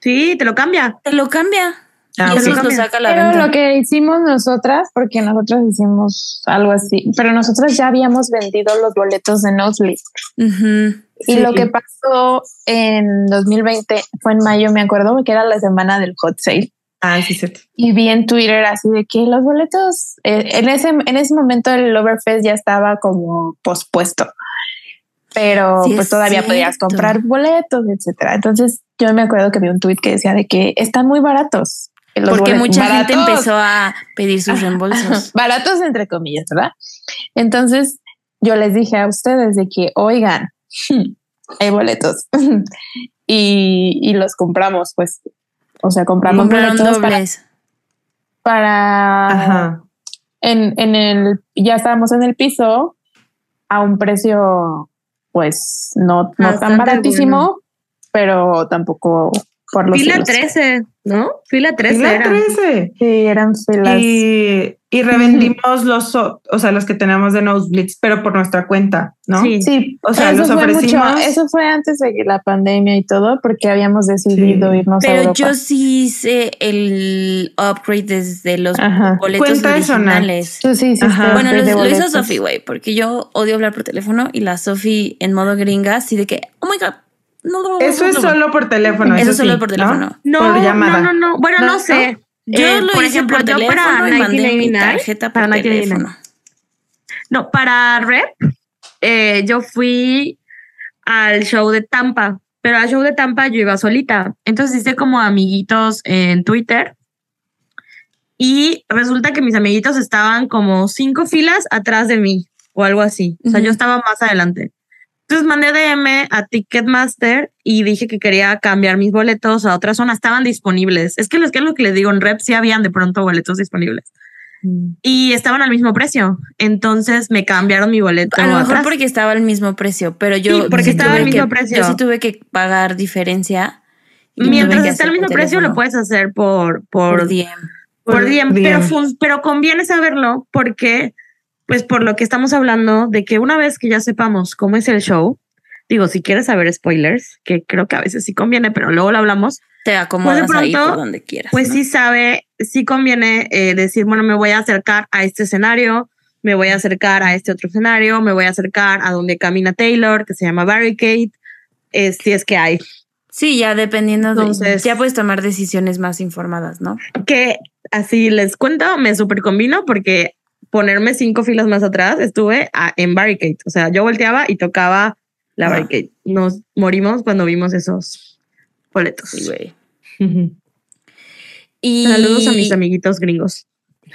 Sí, te lo cambia. te lo cambia. Ah, y eso ok. lo saca la Pero venta. lo que hicimos nosotras, porque nosotras hicimos algo así, pero nosotras ya habíamos vendido los boletos de Nosebleed. Y Sí. lo que pasó en 2020 fue en mayo, me acuerdo, que era la semana del hot sale. Ah, sí, sí. Y vi en Twitter así de que los boletos, eh, en, ese, en ese momento el Overfest ya estaba como pospuesto, pero Sí, pues es todavía podías cierto. comprar boletos, etcétera. Entonces yo me acuerdo que vi un tweet que decía de que están muy baratos. los Porque boletos. mucha gente Baratos. empezó a pedir sus reembolsos. baratos entre comillas, ¿verdad? Entonces yo les dije a ustedes de que, oigan, hay boletos y, y los compramos, pues O sea, compramos Compraron boletos para, dobles. para Ajá. en, en el, ya estábamos en el piso a un precio, pues, no, no tan baratísimo, pero tampoco por los Fila cielos. 13, ¿no? Fila 13 Fila era. 13. Sí, eran filas. Y, y revendimos los, o sea, los que tenemos de Nosebleeds, pero por nuestra cuenta, ¿no? Sí. Sí, O sea, eso los fue ofrecimos- mucho, eso fue antes de que la pandemia y todo, porque habíamos decidido Sí. irnos a Pero Europa. yo sí hice el upgrade desde los Ajá. boletos Cuenta originales. Tú sí Ajá. Bueno, lo, hizo. Sofi, güey, porque yo odio hablar por teléfono y la Sofi en modo gringa, así de que, oh my god, no, no, no, Eso no, es no. solo por teléfono. Eso es sí, solo por teléfono. No, por llamada. no, no, no. Bueno, no, ¿No? sé. Yo Eh, lo por hice ejemplo, por yo teléfono para y mandé mi 1999, tarjeta por para 1999. teléfono. No, para Rep, eh, yo fui al show de Tampa, pero al show de Tampa yo iba solita. Entonces hice como amiguitos en Twitter. Y resulta que mis amiguitos estaban como cinco filas atrás de mí o algo así. O sea, yo estaba más adelante. Entonces mandé DM a Ticketmaster y dije que quería cambiar mis boletos a otra zona. Estaban disponibles. Es que lo que es lo que les digo en Rep, sí habían de pronto boletos disponibles y estaban al mismo precio. Entonces me cambiaron mi boleto. A lo mejor atrás. porque estaba al mismo precio, pero yo Sí, porque sí estaba tuve al mismo que- precio. Yo sí tuve que pagar diferencia. Mientras que está al mismo precio, lo puedes hacer por, por, por DM. por Por DM, DM. Pero, pero conviene saberlo porque, pues por lo que estamos hablando, de que una vez que ya sepamos cómo es el show, digo, si quieres saber spoilers, que creo que a veces sí conviene, pero luego lo hablamos, Te acomodas ahí pronto, por donde quieras. pues ¿no? sí sabe, sí conviene eh, decir, bueno, me voy a acercar a este escenario, me voy a acercar a este otro escenario, me voy a acercar a donde camina Taylor, que se llama Barricade, eh, si es que hay. Sí, ya dependiendo de. Entonces- ya puedes tomar decisiones más informadas, ¿no? Que así les cuento, me super combino porque ponerme cinco filas más atrás estuve a- en Barricade. O sea, yo volteaba y tocaba la Ah. Barricade. Nos morimos cuando vimos esos boletos. Sí. Y, Saludos a mis amiguitos gringos.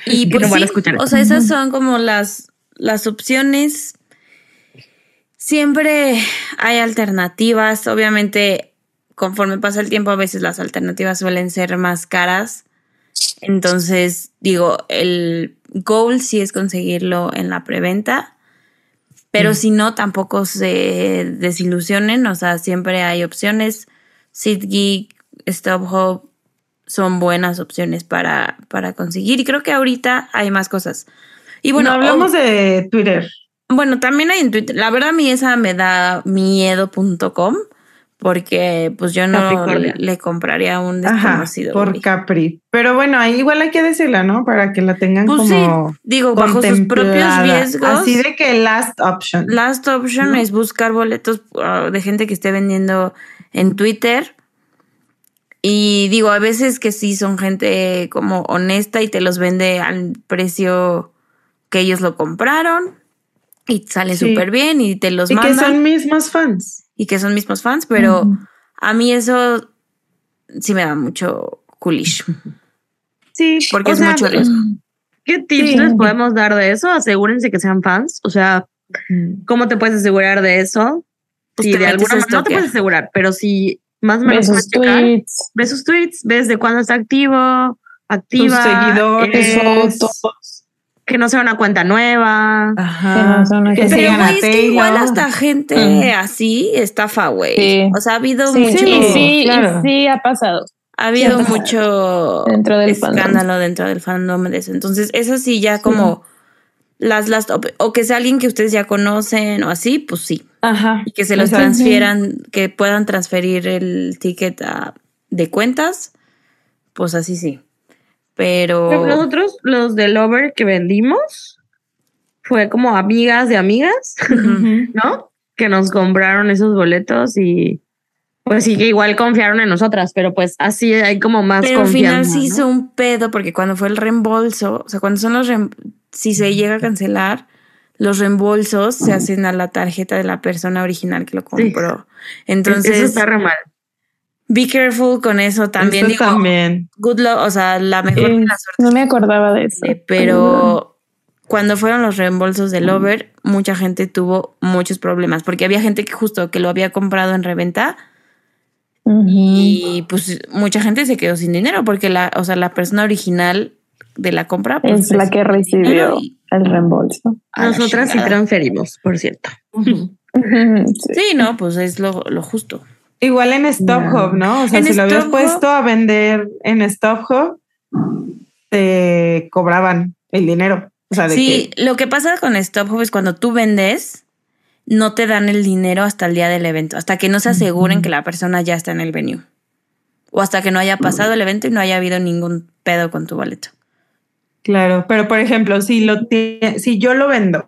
Y pues no sí, escuchar o sea, esas son como las, las opciones. Siempre hay alternativas. Obviamente, conforme pasa el tiempo, a veces las alternativas suelen ser más caras. Entonces, digo, el goal sí es conseguirlo en la preventa. Pero si no, tampoco se desilusionen. O sea, siempre hay opciones. SeatGeek, StubHub son buenas opciones para, para conseguir. Y creo que ahorita hay más cosas. Y bueno, Bueno, hablamos de Twitter. bueno, también hay en Twitter. La verdad, a mí esa me da miedo.com porque pues yo no le, le compraría a un Ajá, desconocido. por güey. Capri. Pero bueno, ahí igual hay que decirla, ¿no? Para que la tengan Pues como sí, digo, bajo sus propios riesgos. Así de que last option. Last option ¿no? es buscar boletos uh, de gente que esté vendiendo en Twitter. Y digo, a veces que sí son gente como honesta y te los vende al precio que ellos lo compraron y sale Sí. súper bien y te los y que mandan son mismos fans. Y que son mismos fans, pero a mí eso sí me da mucho coolish Sí, porque o es sea, mucho riesgo. ¿Qué tips Sí. les podemos dar de eso? Asegúrense que sean fans. O sea, ¿cómo te puedes asegurar de eso? Pues si de alguna a manera no te puedes asegurar, pero si más o menos Ves sus tweets, ves sus tweets, ves de cuándo está activo, Tus activa, seguidores. eh, fotos. Que no sea una cuenta nueva. Ajá. Que no Que. Pero güey, es que igual hasta gente así estafa, güey. Sí. O sea, ha habido Sí, mucho, y sí, y claro. sí ha pasado. ha habido Sí, mucho Dentro del fandom. escándalo dentro del fandom de eso. Entonces, eso sí ya como las las op- o que sea alguien que ustedes ya conocen o así, pues sí. Ajá. Y que se los Exacto. transfieran, que puedan transferir el ticket a- de cuentas, pues así sí. Pero Nosotros, los del Lover que vendimos, fue como amigas de amigas. ¿no? Que nos compraron esos boletos y pues sí que igual confiaron en nosotras, pero pues así hay como más Pero al final sí ¿no? hizo un pedo porque cuando fue el reembolso, o sea, cuando son los si se llega a cancelar, los reembolsos se hacen a la tarjeta de la persona original que lo compró. Entonces, Eso está re mal. Be careful con eso también. Eso Digo, también. good luck, o sea, la mejor de no me acordaba de eso. Eh, pero cuando fueron los reembolsos del over, mucha gente tuvo muchos problemas porque había gente que justo que lo había comprado en reventa. Y pues mucha gente se quedó sin dinero porque la, o sea, la persona original de la compra pues, es la que recibió el reembolso. Nosotras sí transferimos, por cierto. Sí. Sí, no, pues es lo, lo justo. Igual en StubHub, ¿no? O sea, si lo habías StubHub- puesto a vender en StubHub, te cobraban el dinero. O sea, de Sí, que lo que pasa con StopHub es cuando tú vendes, no te dan el dinero hasta el día del evento, hasta que no se aseguren que la persona ya está en el venue. O hasta que no haya pasado el evento y no haya habido ningún pedo con tu boleto. Claro, pero por ejemplo, si lo si yo lo vendo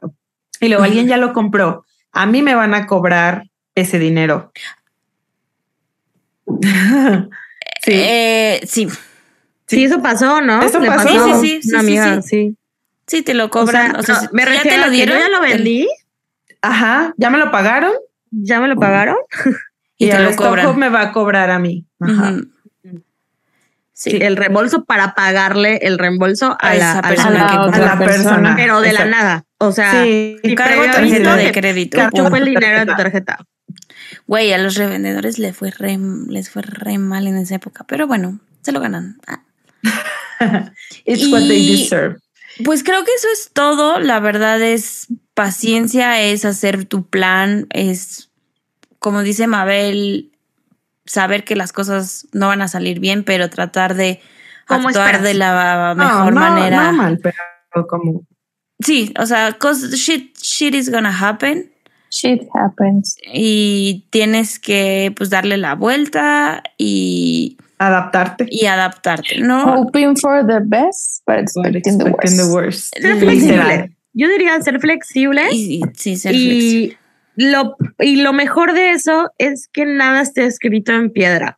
y luego alguien ya lo compró, a mí me van a cobrar ese dinero. sí. Eh, sí, Sí, eso pasó, ¿no? Eso Le pasó. Sí, sí, sí, sí, Una sí, amiga, sí. sí. sí, te lo O cobran. sea, O sea, no, me ya te lo dieron. ya lo te- vendí, Ajá, ya me lo pagaron ya me lo pagaron. Y, te ahora lo cobran. Me va a cobrar a mí. Ajá. Sí, Sí, el reembolso para pagarle el reembolso a, A la, esa a la- persona a que la A la persona. pero de la nada. O sea, Sí, Cargo tarjeta de de- crédito. te chupa el dinero de tu tarjeta. Güey, a los revendedores les fue re, les fue re mal en esa época, pero bueno, se lo ganan. Ah. It's what they Y- deserve. Pues creo que eso es todo. La verdad es paciencia, es hacer tu plan, es, como dice Mabel, saber que las cosas no van a salir bien, pero tratar de ¿Cómo actuar esperas? de la No, mejor no, manera. No mal, pero como Sí, o sea, cos- shit, shit is gonna happen Shit happens. y tienes que pues darle la vuelta y, adaptarte. y adaptarte, ¿no? Hoping for the best, but But expecting the expecting the worst. worst. Ser flexible. Yo diría ser flexible. Y, y- sí, ser flexible. Y lo, y lo mejor de eso es que nada esté escrito en piedra.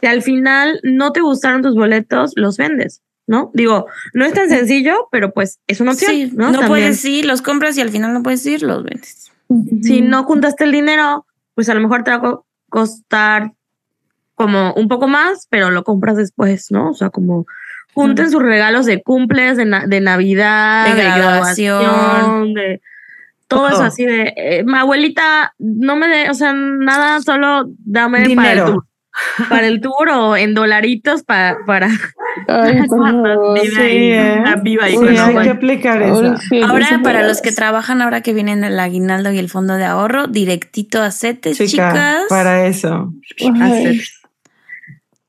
Si al final no te gustaron tus boletos, los vendes, ¿no? Digo, no es tan sencillo, pero pues es una opción, Sí, ¿no? no, También. puedes ir, los compras y al final no puedes ir, los vendes. Si no juntaste el dinero, pues a lo mejor te va a co- costar como un poco más, pero lo compras después, ¿no? O sea, como junten sus regalos de cumples, de, na- de Navidad, De de, graduación. graduación, de todo, eso así de, eh, mi abuelita, no me dé, o sea, nada, solo dame para el Dinero. tour. Para el tour o en dolaritos pa- para Ay, Sí, ¿eh? aplicar eso. Ahora, para los que trabajan, ahora que vienen el aguinaldo y el fondo de ahorro, directito a CETES, Chica, chicas. para eso.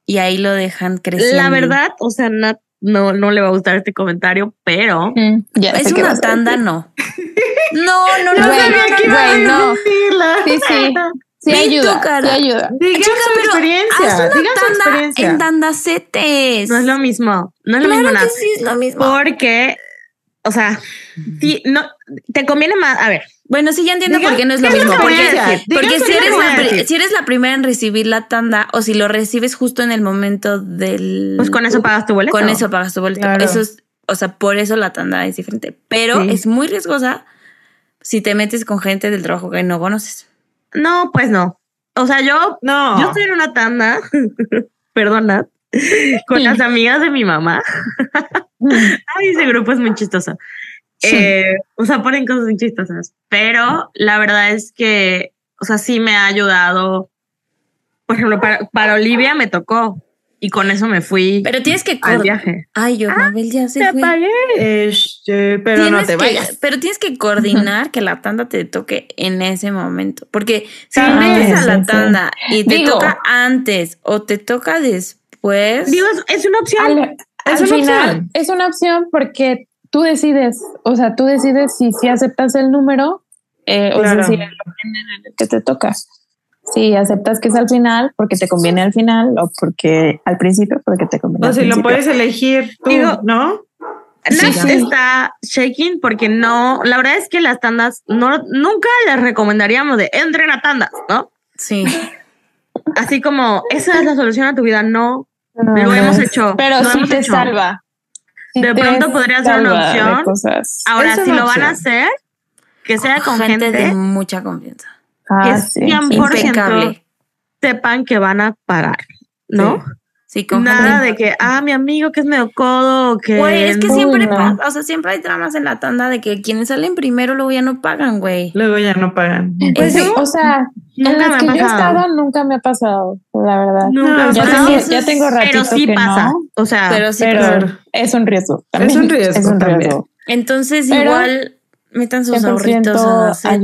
Y ahí lo dejan creciendo. La verdad, o sea, Nat no, no le va a gustar este comentario, pero mm, ya Es una tanda, no. No, no, no, no, no, no. Sí ayuda. Digan Chica, su pero experiencia. haz una tanda experiencia. en tandacetes. no es lo mismo. No es lo Claro mismo, que Nat. sí es lo mismo. Porque, o sea, sí, no, te conviene más. A ver, Bueno, sí, ya entiendo Digan- por qué no es lo mismo. Porque, si, eres la, experiencia. pri- si eres la primera en recibir la tanda o si lo recibes justo en el momento del... pues con eso pagas tu boleto. Con eso pagas tu boleto. Claro. Eso es, o sea, por eso la tanda es diferente. Pero Sí. es muy riesgosa si te metes con gente del trabajo que no conoces. No, pues no. O sea, yo, No. yo estoy en una tanda, perdona, con las amigas de mi mamá. Ay, ese grupo es muy chistoso. Eh, o sea, ponen cosas muy chistosas. Pero la verdad es que, o sea, sí me ha ayudado. Por ejemplo, para, para Olivia me tocó y con eso me fui Pero tienes que... al viaje. Ay, yo, Mabel ya se Te fue. Este, pero no Tienes te que- vayas. Pero tienes que coordinar que la tanda te toque en ese momento. Porque si Ah, metes a la sí. tanda y te Digo- toca antes o te toca después. Digo, es, es una opción. Al, Es al una final opción. es una opción porque tú decides, o sea, tú decides si, si aceptas el número eh, Claro. o si en el que te toca. Si aceptas que es al final porque te conviene al final o porque al principio porque te conviene O al si lo puedes elegir tú, Digo- ¿no? Sí. está shaking porque no, la verdad es que las tandas no, nunca les recomendaríamos de entren a tandas, ¿no? Sí. Así como esa es la solución a tu vida, no. No, Lo hemos hecho, Pero lo sí hemos te hecho. salva. Sí De pronto podría ser una opción. cosas. Ahora, Es si lo van a hacer, que sea con gente, gente, de mucha confianza. Ah, que sí. 100% Impecable. sepan que van a pagar, ¿no? Sí, con Nada de que, ah, mi amigo que es medio codo, que... Güey, es que siempre no. pasa, o sea, siempre hay dramas en la tanda de que quienes salen primero luego ya no pagan, güey. Luego ya no pagan. Pues ¿En sí, serio? o sea, Nunca en me las ha que yo he estado nunca me ha pasado, la verdad. Nunca me ya, tengo, ya es- tengo ratito Pero sí que pasa. no, O sea, Pero sí, pero pasa. es un riesgo. Es un riesgo Es un también. Entonces, Pero igual metan sus 100% ahorritos a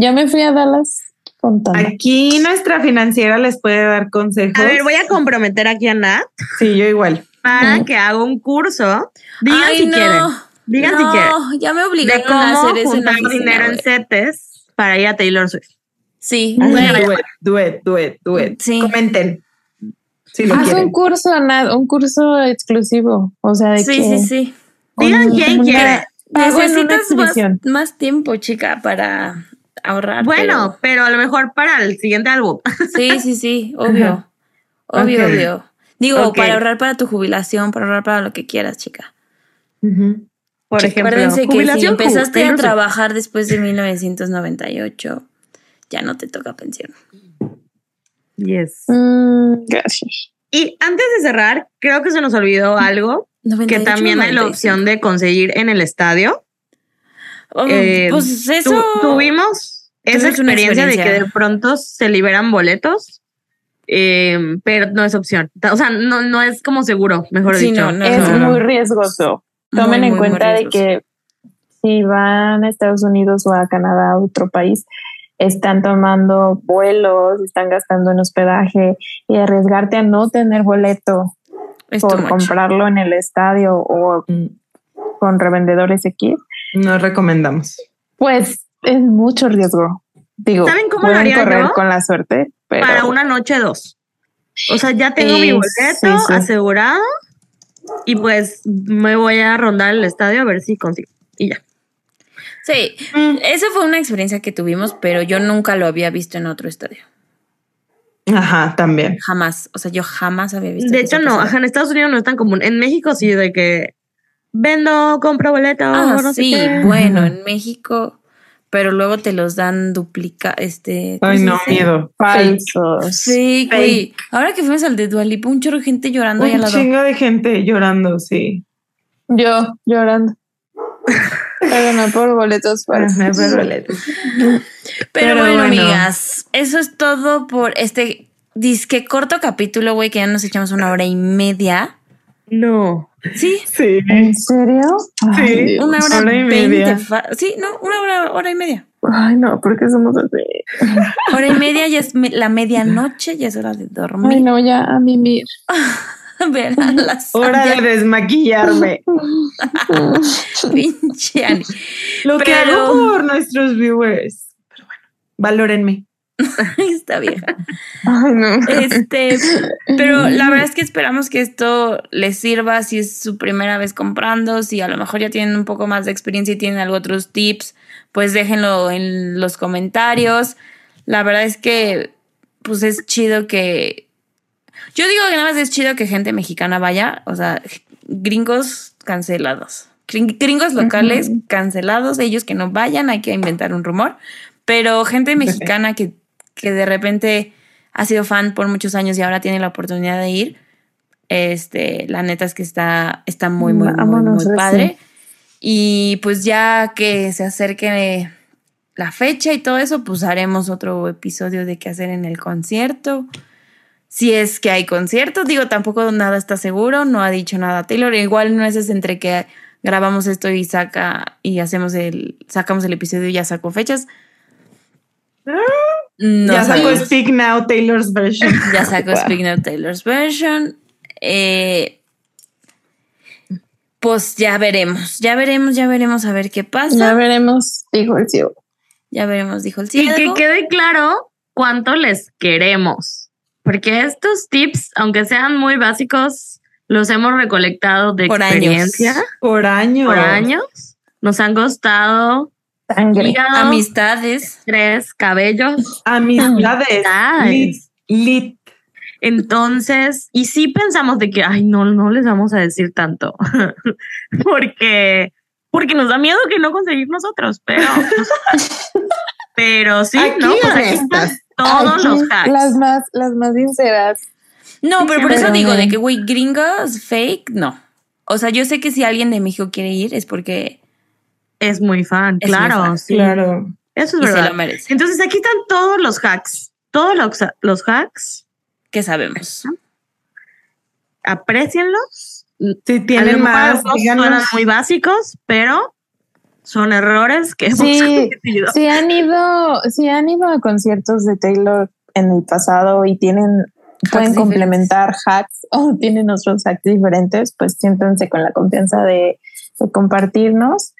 Ya me fui a Dallas contando. Aquí nuestra financiera les puede dar consejos. a ver, voy a comprometer aquí a Nat Sí, yo igual. para Mm. que haga un curso. Digan Ay, si no. quieren. Digan si no, quieren. ya me De obligaron a cómo hacer eso juntar oficina, dinero en. CETES para ir a Taylor Swift. Sí, do it, do it. Sí. Comenten. Si lo Haz quieren. un curso, Nat, un curso exclusivo. O sea, de Sí, que sí, sí. Digan con quién quiere. Necesitas más, más tiempo, chica, para ahorrar. Bueno, pero a lo mejor para el siguiente álbum. Sí, sí, sí, obvio. Obvio, obvio. Digo, para ahorrar para tu jubilación, para ahorrar para lo que quieras, chica. Ujú. Por ejemplo, Acuérdense que si empezaste a trabajar después de 1998, ya no te toca pensión. Yes. Mm, gracias. Y antes de cerrar, creo que se nos olvidó algo, que 98, también hay la 95. opción de conseguir en el estadio. Oh, Eh, pues Tu- eso. tuvimos esa experiencia, de que de pronto se liberan boletos, eh, pero no es opción. O sea, no, no es como seguro, mejor Sí, dicho. no, no, es no, no. muy riesgoso. Muy, Tomen en muy, muy cuenta de que si van a Estados Unidos o a Canadá, a otro país, están tomando vuelos, están gastando en hospedaje y arriesgarte a no tener boleto Es por comprarlo en el estadio o Mm, con revendedores X, No recomendamos. pues es mucho riesgo. Digo, ¿Saben cómo lo haría correr yo? con la suerte, pero Para una noche dos. O sea, ya tengo mi boleto sí, sí. asegurado y pues me voy a rondar el estadio a ver si consigo. Y ya. Sí, esa fue una experiencia que tuvimos, pero yo nunca lo había visto en otro estadio. Ajá, también. Jamás. O sea, yo jamás había visto. De hecho, no, ajá, en Estados Unidos no es tan común. En México sí, de que vendo, compro boletos, Ah, no sé sí, qué. bueno, en México, pero luego te los dan duplica, este. ¿cómo Ay, no, dice? miedo. falsos. Sí, güey. Ahora que fuimos al de Dualipa, un chorro de gente llorando ahí al Un chingo de gente llorando, sí. Yo llorando. Pero no por boletos falsos. Ajá, por boletos. Pero, Pero bueno, bueno. amigas, eso es todo por este disque corto capítulo, güey, que ya nos echamos una hora y media. No. Sí, Sí. ¿En serio? Sí. Una hora, hora y media. Sí, no, una hora, hora y media. Ay, no, ¿por qué somos así? Hora y media ya es me- la medianoche, ya es hora de dormir. Ay, no, ya a mimir. Ver a las Hora de desmaquillarme. pinche Ani. Lo que hago por nuestros viewers. Pero bueno, valórenme. Está vieja. Ay, no. Este, pero la verdad es que esperamos que esto les sirva si es su primera vez comprando, si a lo mejor ya tienen un poco más de experiencia y tienen algo otros tips, pues déjenlo en los comentarios. La verdad es que pues es chido que yo digo que nada más es chido que gente mexicana vaya, o sea, gringos cancelados. Gring- Gringos locales cancelados, ellos que no vayan, hay que inventar un rumor, pero gente mexicana que, que de repente ha sido fan por muchos años y ahora tiene la oportunidad de ir, este, la neta es que está, está muy, muy, muy, Vámonos, muy sí. padre. Y pues ya que se acerque la fecha y todo eso, pues haremos otro episodio de qué hacer en el concierto. Si es que hay concierto, digo, tampoco nada está seguro, no ha dicho nada Taylor. Igual no es entre que grabamos esto y saca y hacemos el, sacamos el episodio y ya sacó fechas. No ya sacó. Speak Now Taylor's version. Ya sacó Speak Now Taylor's version. Eh, pues ya veremos, ya veremos, ya veremos a ver qué pasa. Ya veremos, dijo el ciego. Ya veremos, dijo el Y que ciego. quede claro cuánto les queremos. Porque estos tips, aunque sean muy básicos, los hemos recolectado de Por años. experiencia Por años. por años. Nos han costado Sangre. Amistades. tres cabellos. Amistades. Amistades. Lit. Lit. Entonces, y sí pensamos de que, ay, no, no les vamos a decir tanto. porque, porque nos da miedo que no conseguir nosotros, pero, pero sí, Aquí ¿no? Pues aquí están todos Aquí, los hacks. Las más, las más sinceras. No, pero por eso digo de que, güey, gringos, fake, no. O sea, yo sé que si alguien de México quiere ir es porque Es muy fan, Es muy claro, fan. sí. Claro. Eso es y se verdad. lo merece. Entonces aquí están todos los hacks. Todos los, los hacks. ¿Qué sabemos? Aprecienlos. Si tienen más, díganos. suenan muy básicos, pero son errores que hemos Sí, cometido. Si han ido, si han ido a conciertos de Taylor en el pasado y tienen, pueden diferentes. complementar hacks o tienen otros hacks diferentes, pues siéntense con la confianza de, de compartirnos.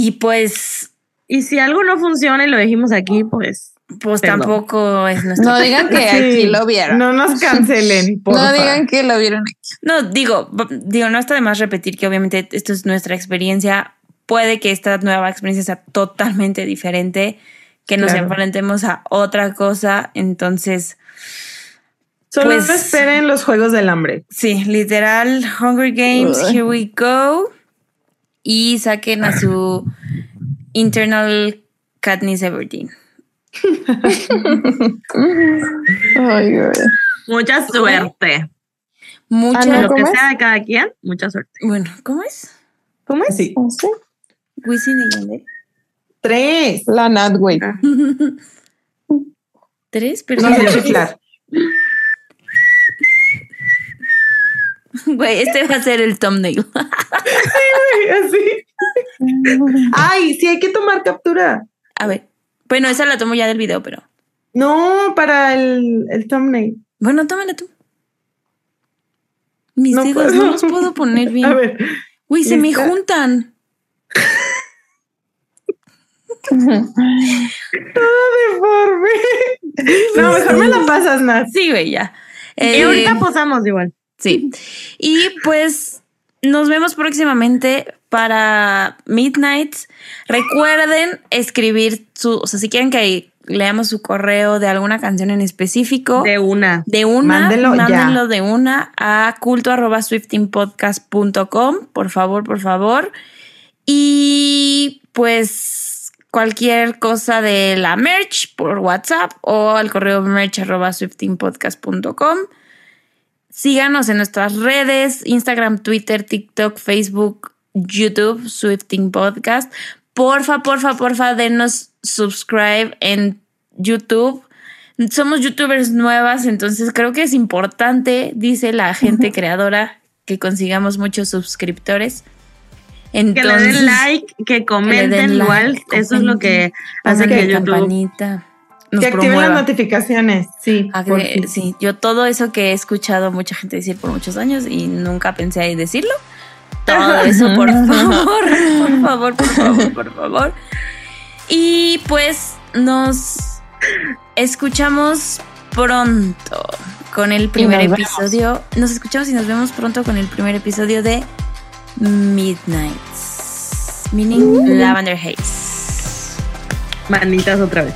Y pues, Y si algo no funciona y lo dijimos aquí, pues pues Perdón. tampoco es nuestro. No digan que Sí, aquí lo vieron. No, No nos cancelen, porfa. digan que lo vieron aquí. No, digo, digo, no está de más repetir que obviamente esto es nuestra experiencia. Puede que esta nueva experiencia sea totalmente diferente, que nos Claro. enfrentemos a otra cosa. Entonces, Solo Pues- no esperen los juegos del hambre. sí, literal, Hunger Games, Uy. here we go. Y saquen a su internal Katniss Everdeen. Mucha suerte. Mucha, Ah, no, Lo que ¿Cómo es? sea de cada quien, mucha suerte. bueno, ¿cómo es? ¿Cómo es? Sí. Wisin y Yandel. Tres. La Nat, güey. Tres No personas. sé chiflar. Güey, este va a ser el thumbnail. Así. Ay, sí, hay que tomar captura. A ver. Bueno, esa la tomo ya del video, pero. No, para el, el thumbnail. Bueno, tómala tú. Mis No dedos puedo. no los puedo poner A bien. ver. Güey, se me juntan. Deforme. No, mejor me la pasas, Nat. Sí, güey, ya. Y Eh, ahorita posamos igual. Sí. Y pues nos vemos próximamente para Midnight. Recuerden escribir su, o sea, si quieren que leamos su correo de alguna canción en específico. De una. De una, Mándelo ya. mándenlo de una a culto arroba swiftingpodcast.com, por favor, por favor. Y pues cualquier cosa de la merch por WhatsApp o al correo merch arroba swiftingpodcast.com. Síganos en nuestras redes, Instagram, Twitter, TikTok, Facebook, YouTube, Swifting Podcast. Porfa, porfa, porfa, denos subscribe en YouTube. Somos youtubers nuevas, entonces creo que es importante, dice la gente creadora, que consigamos muchos suscriptores. Que le Entonces, den like, que que comenten den igual. like, Eso es lo que hace que la YouTube. campanita nos que activen las notificaciones. Sí. Sí, yo todo eso que he escuchado mucha gente decir por muchos años y nunca pensé ahí decirlo. Todo eso, por favor, por favor, por favor, por favor. Y pues nos escuchamos pronto con el primer vemos. episodio. Nos escuchamos y nos vemos pronto con el primer episodio de Midnights, meaning Lavender Haze. Manitas otra vez.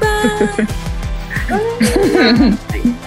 Bye.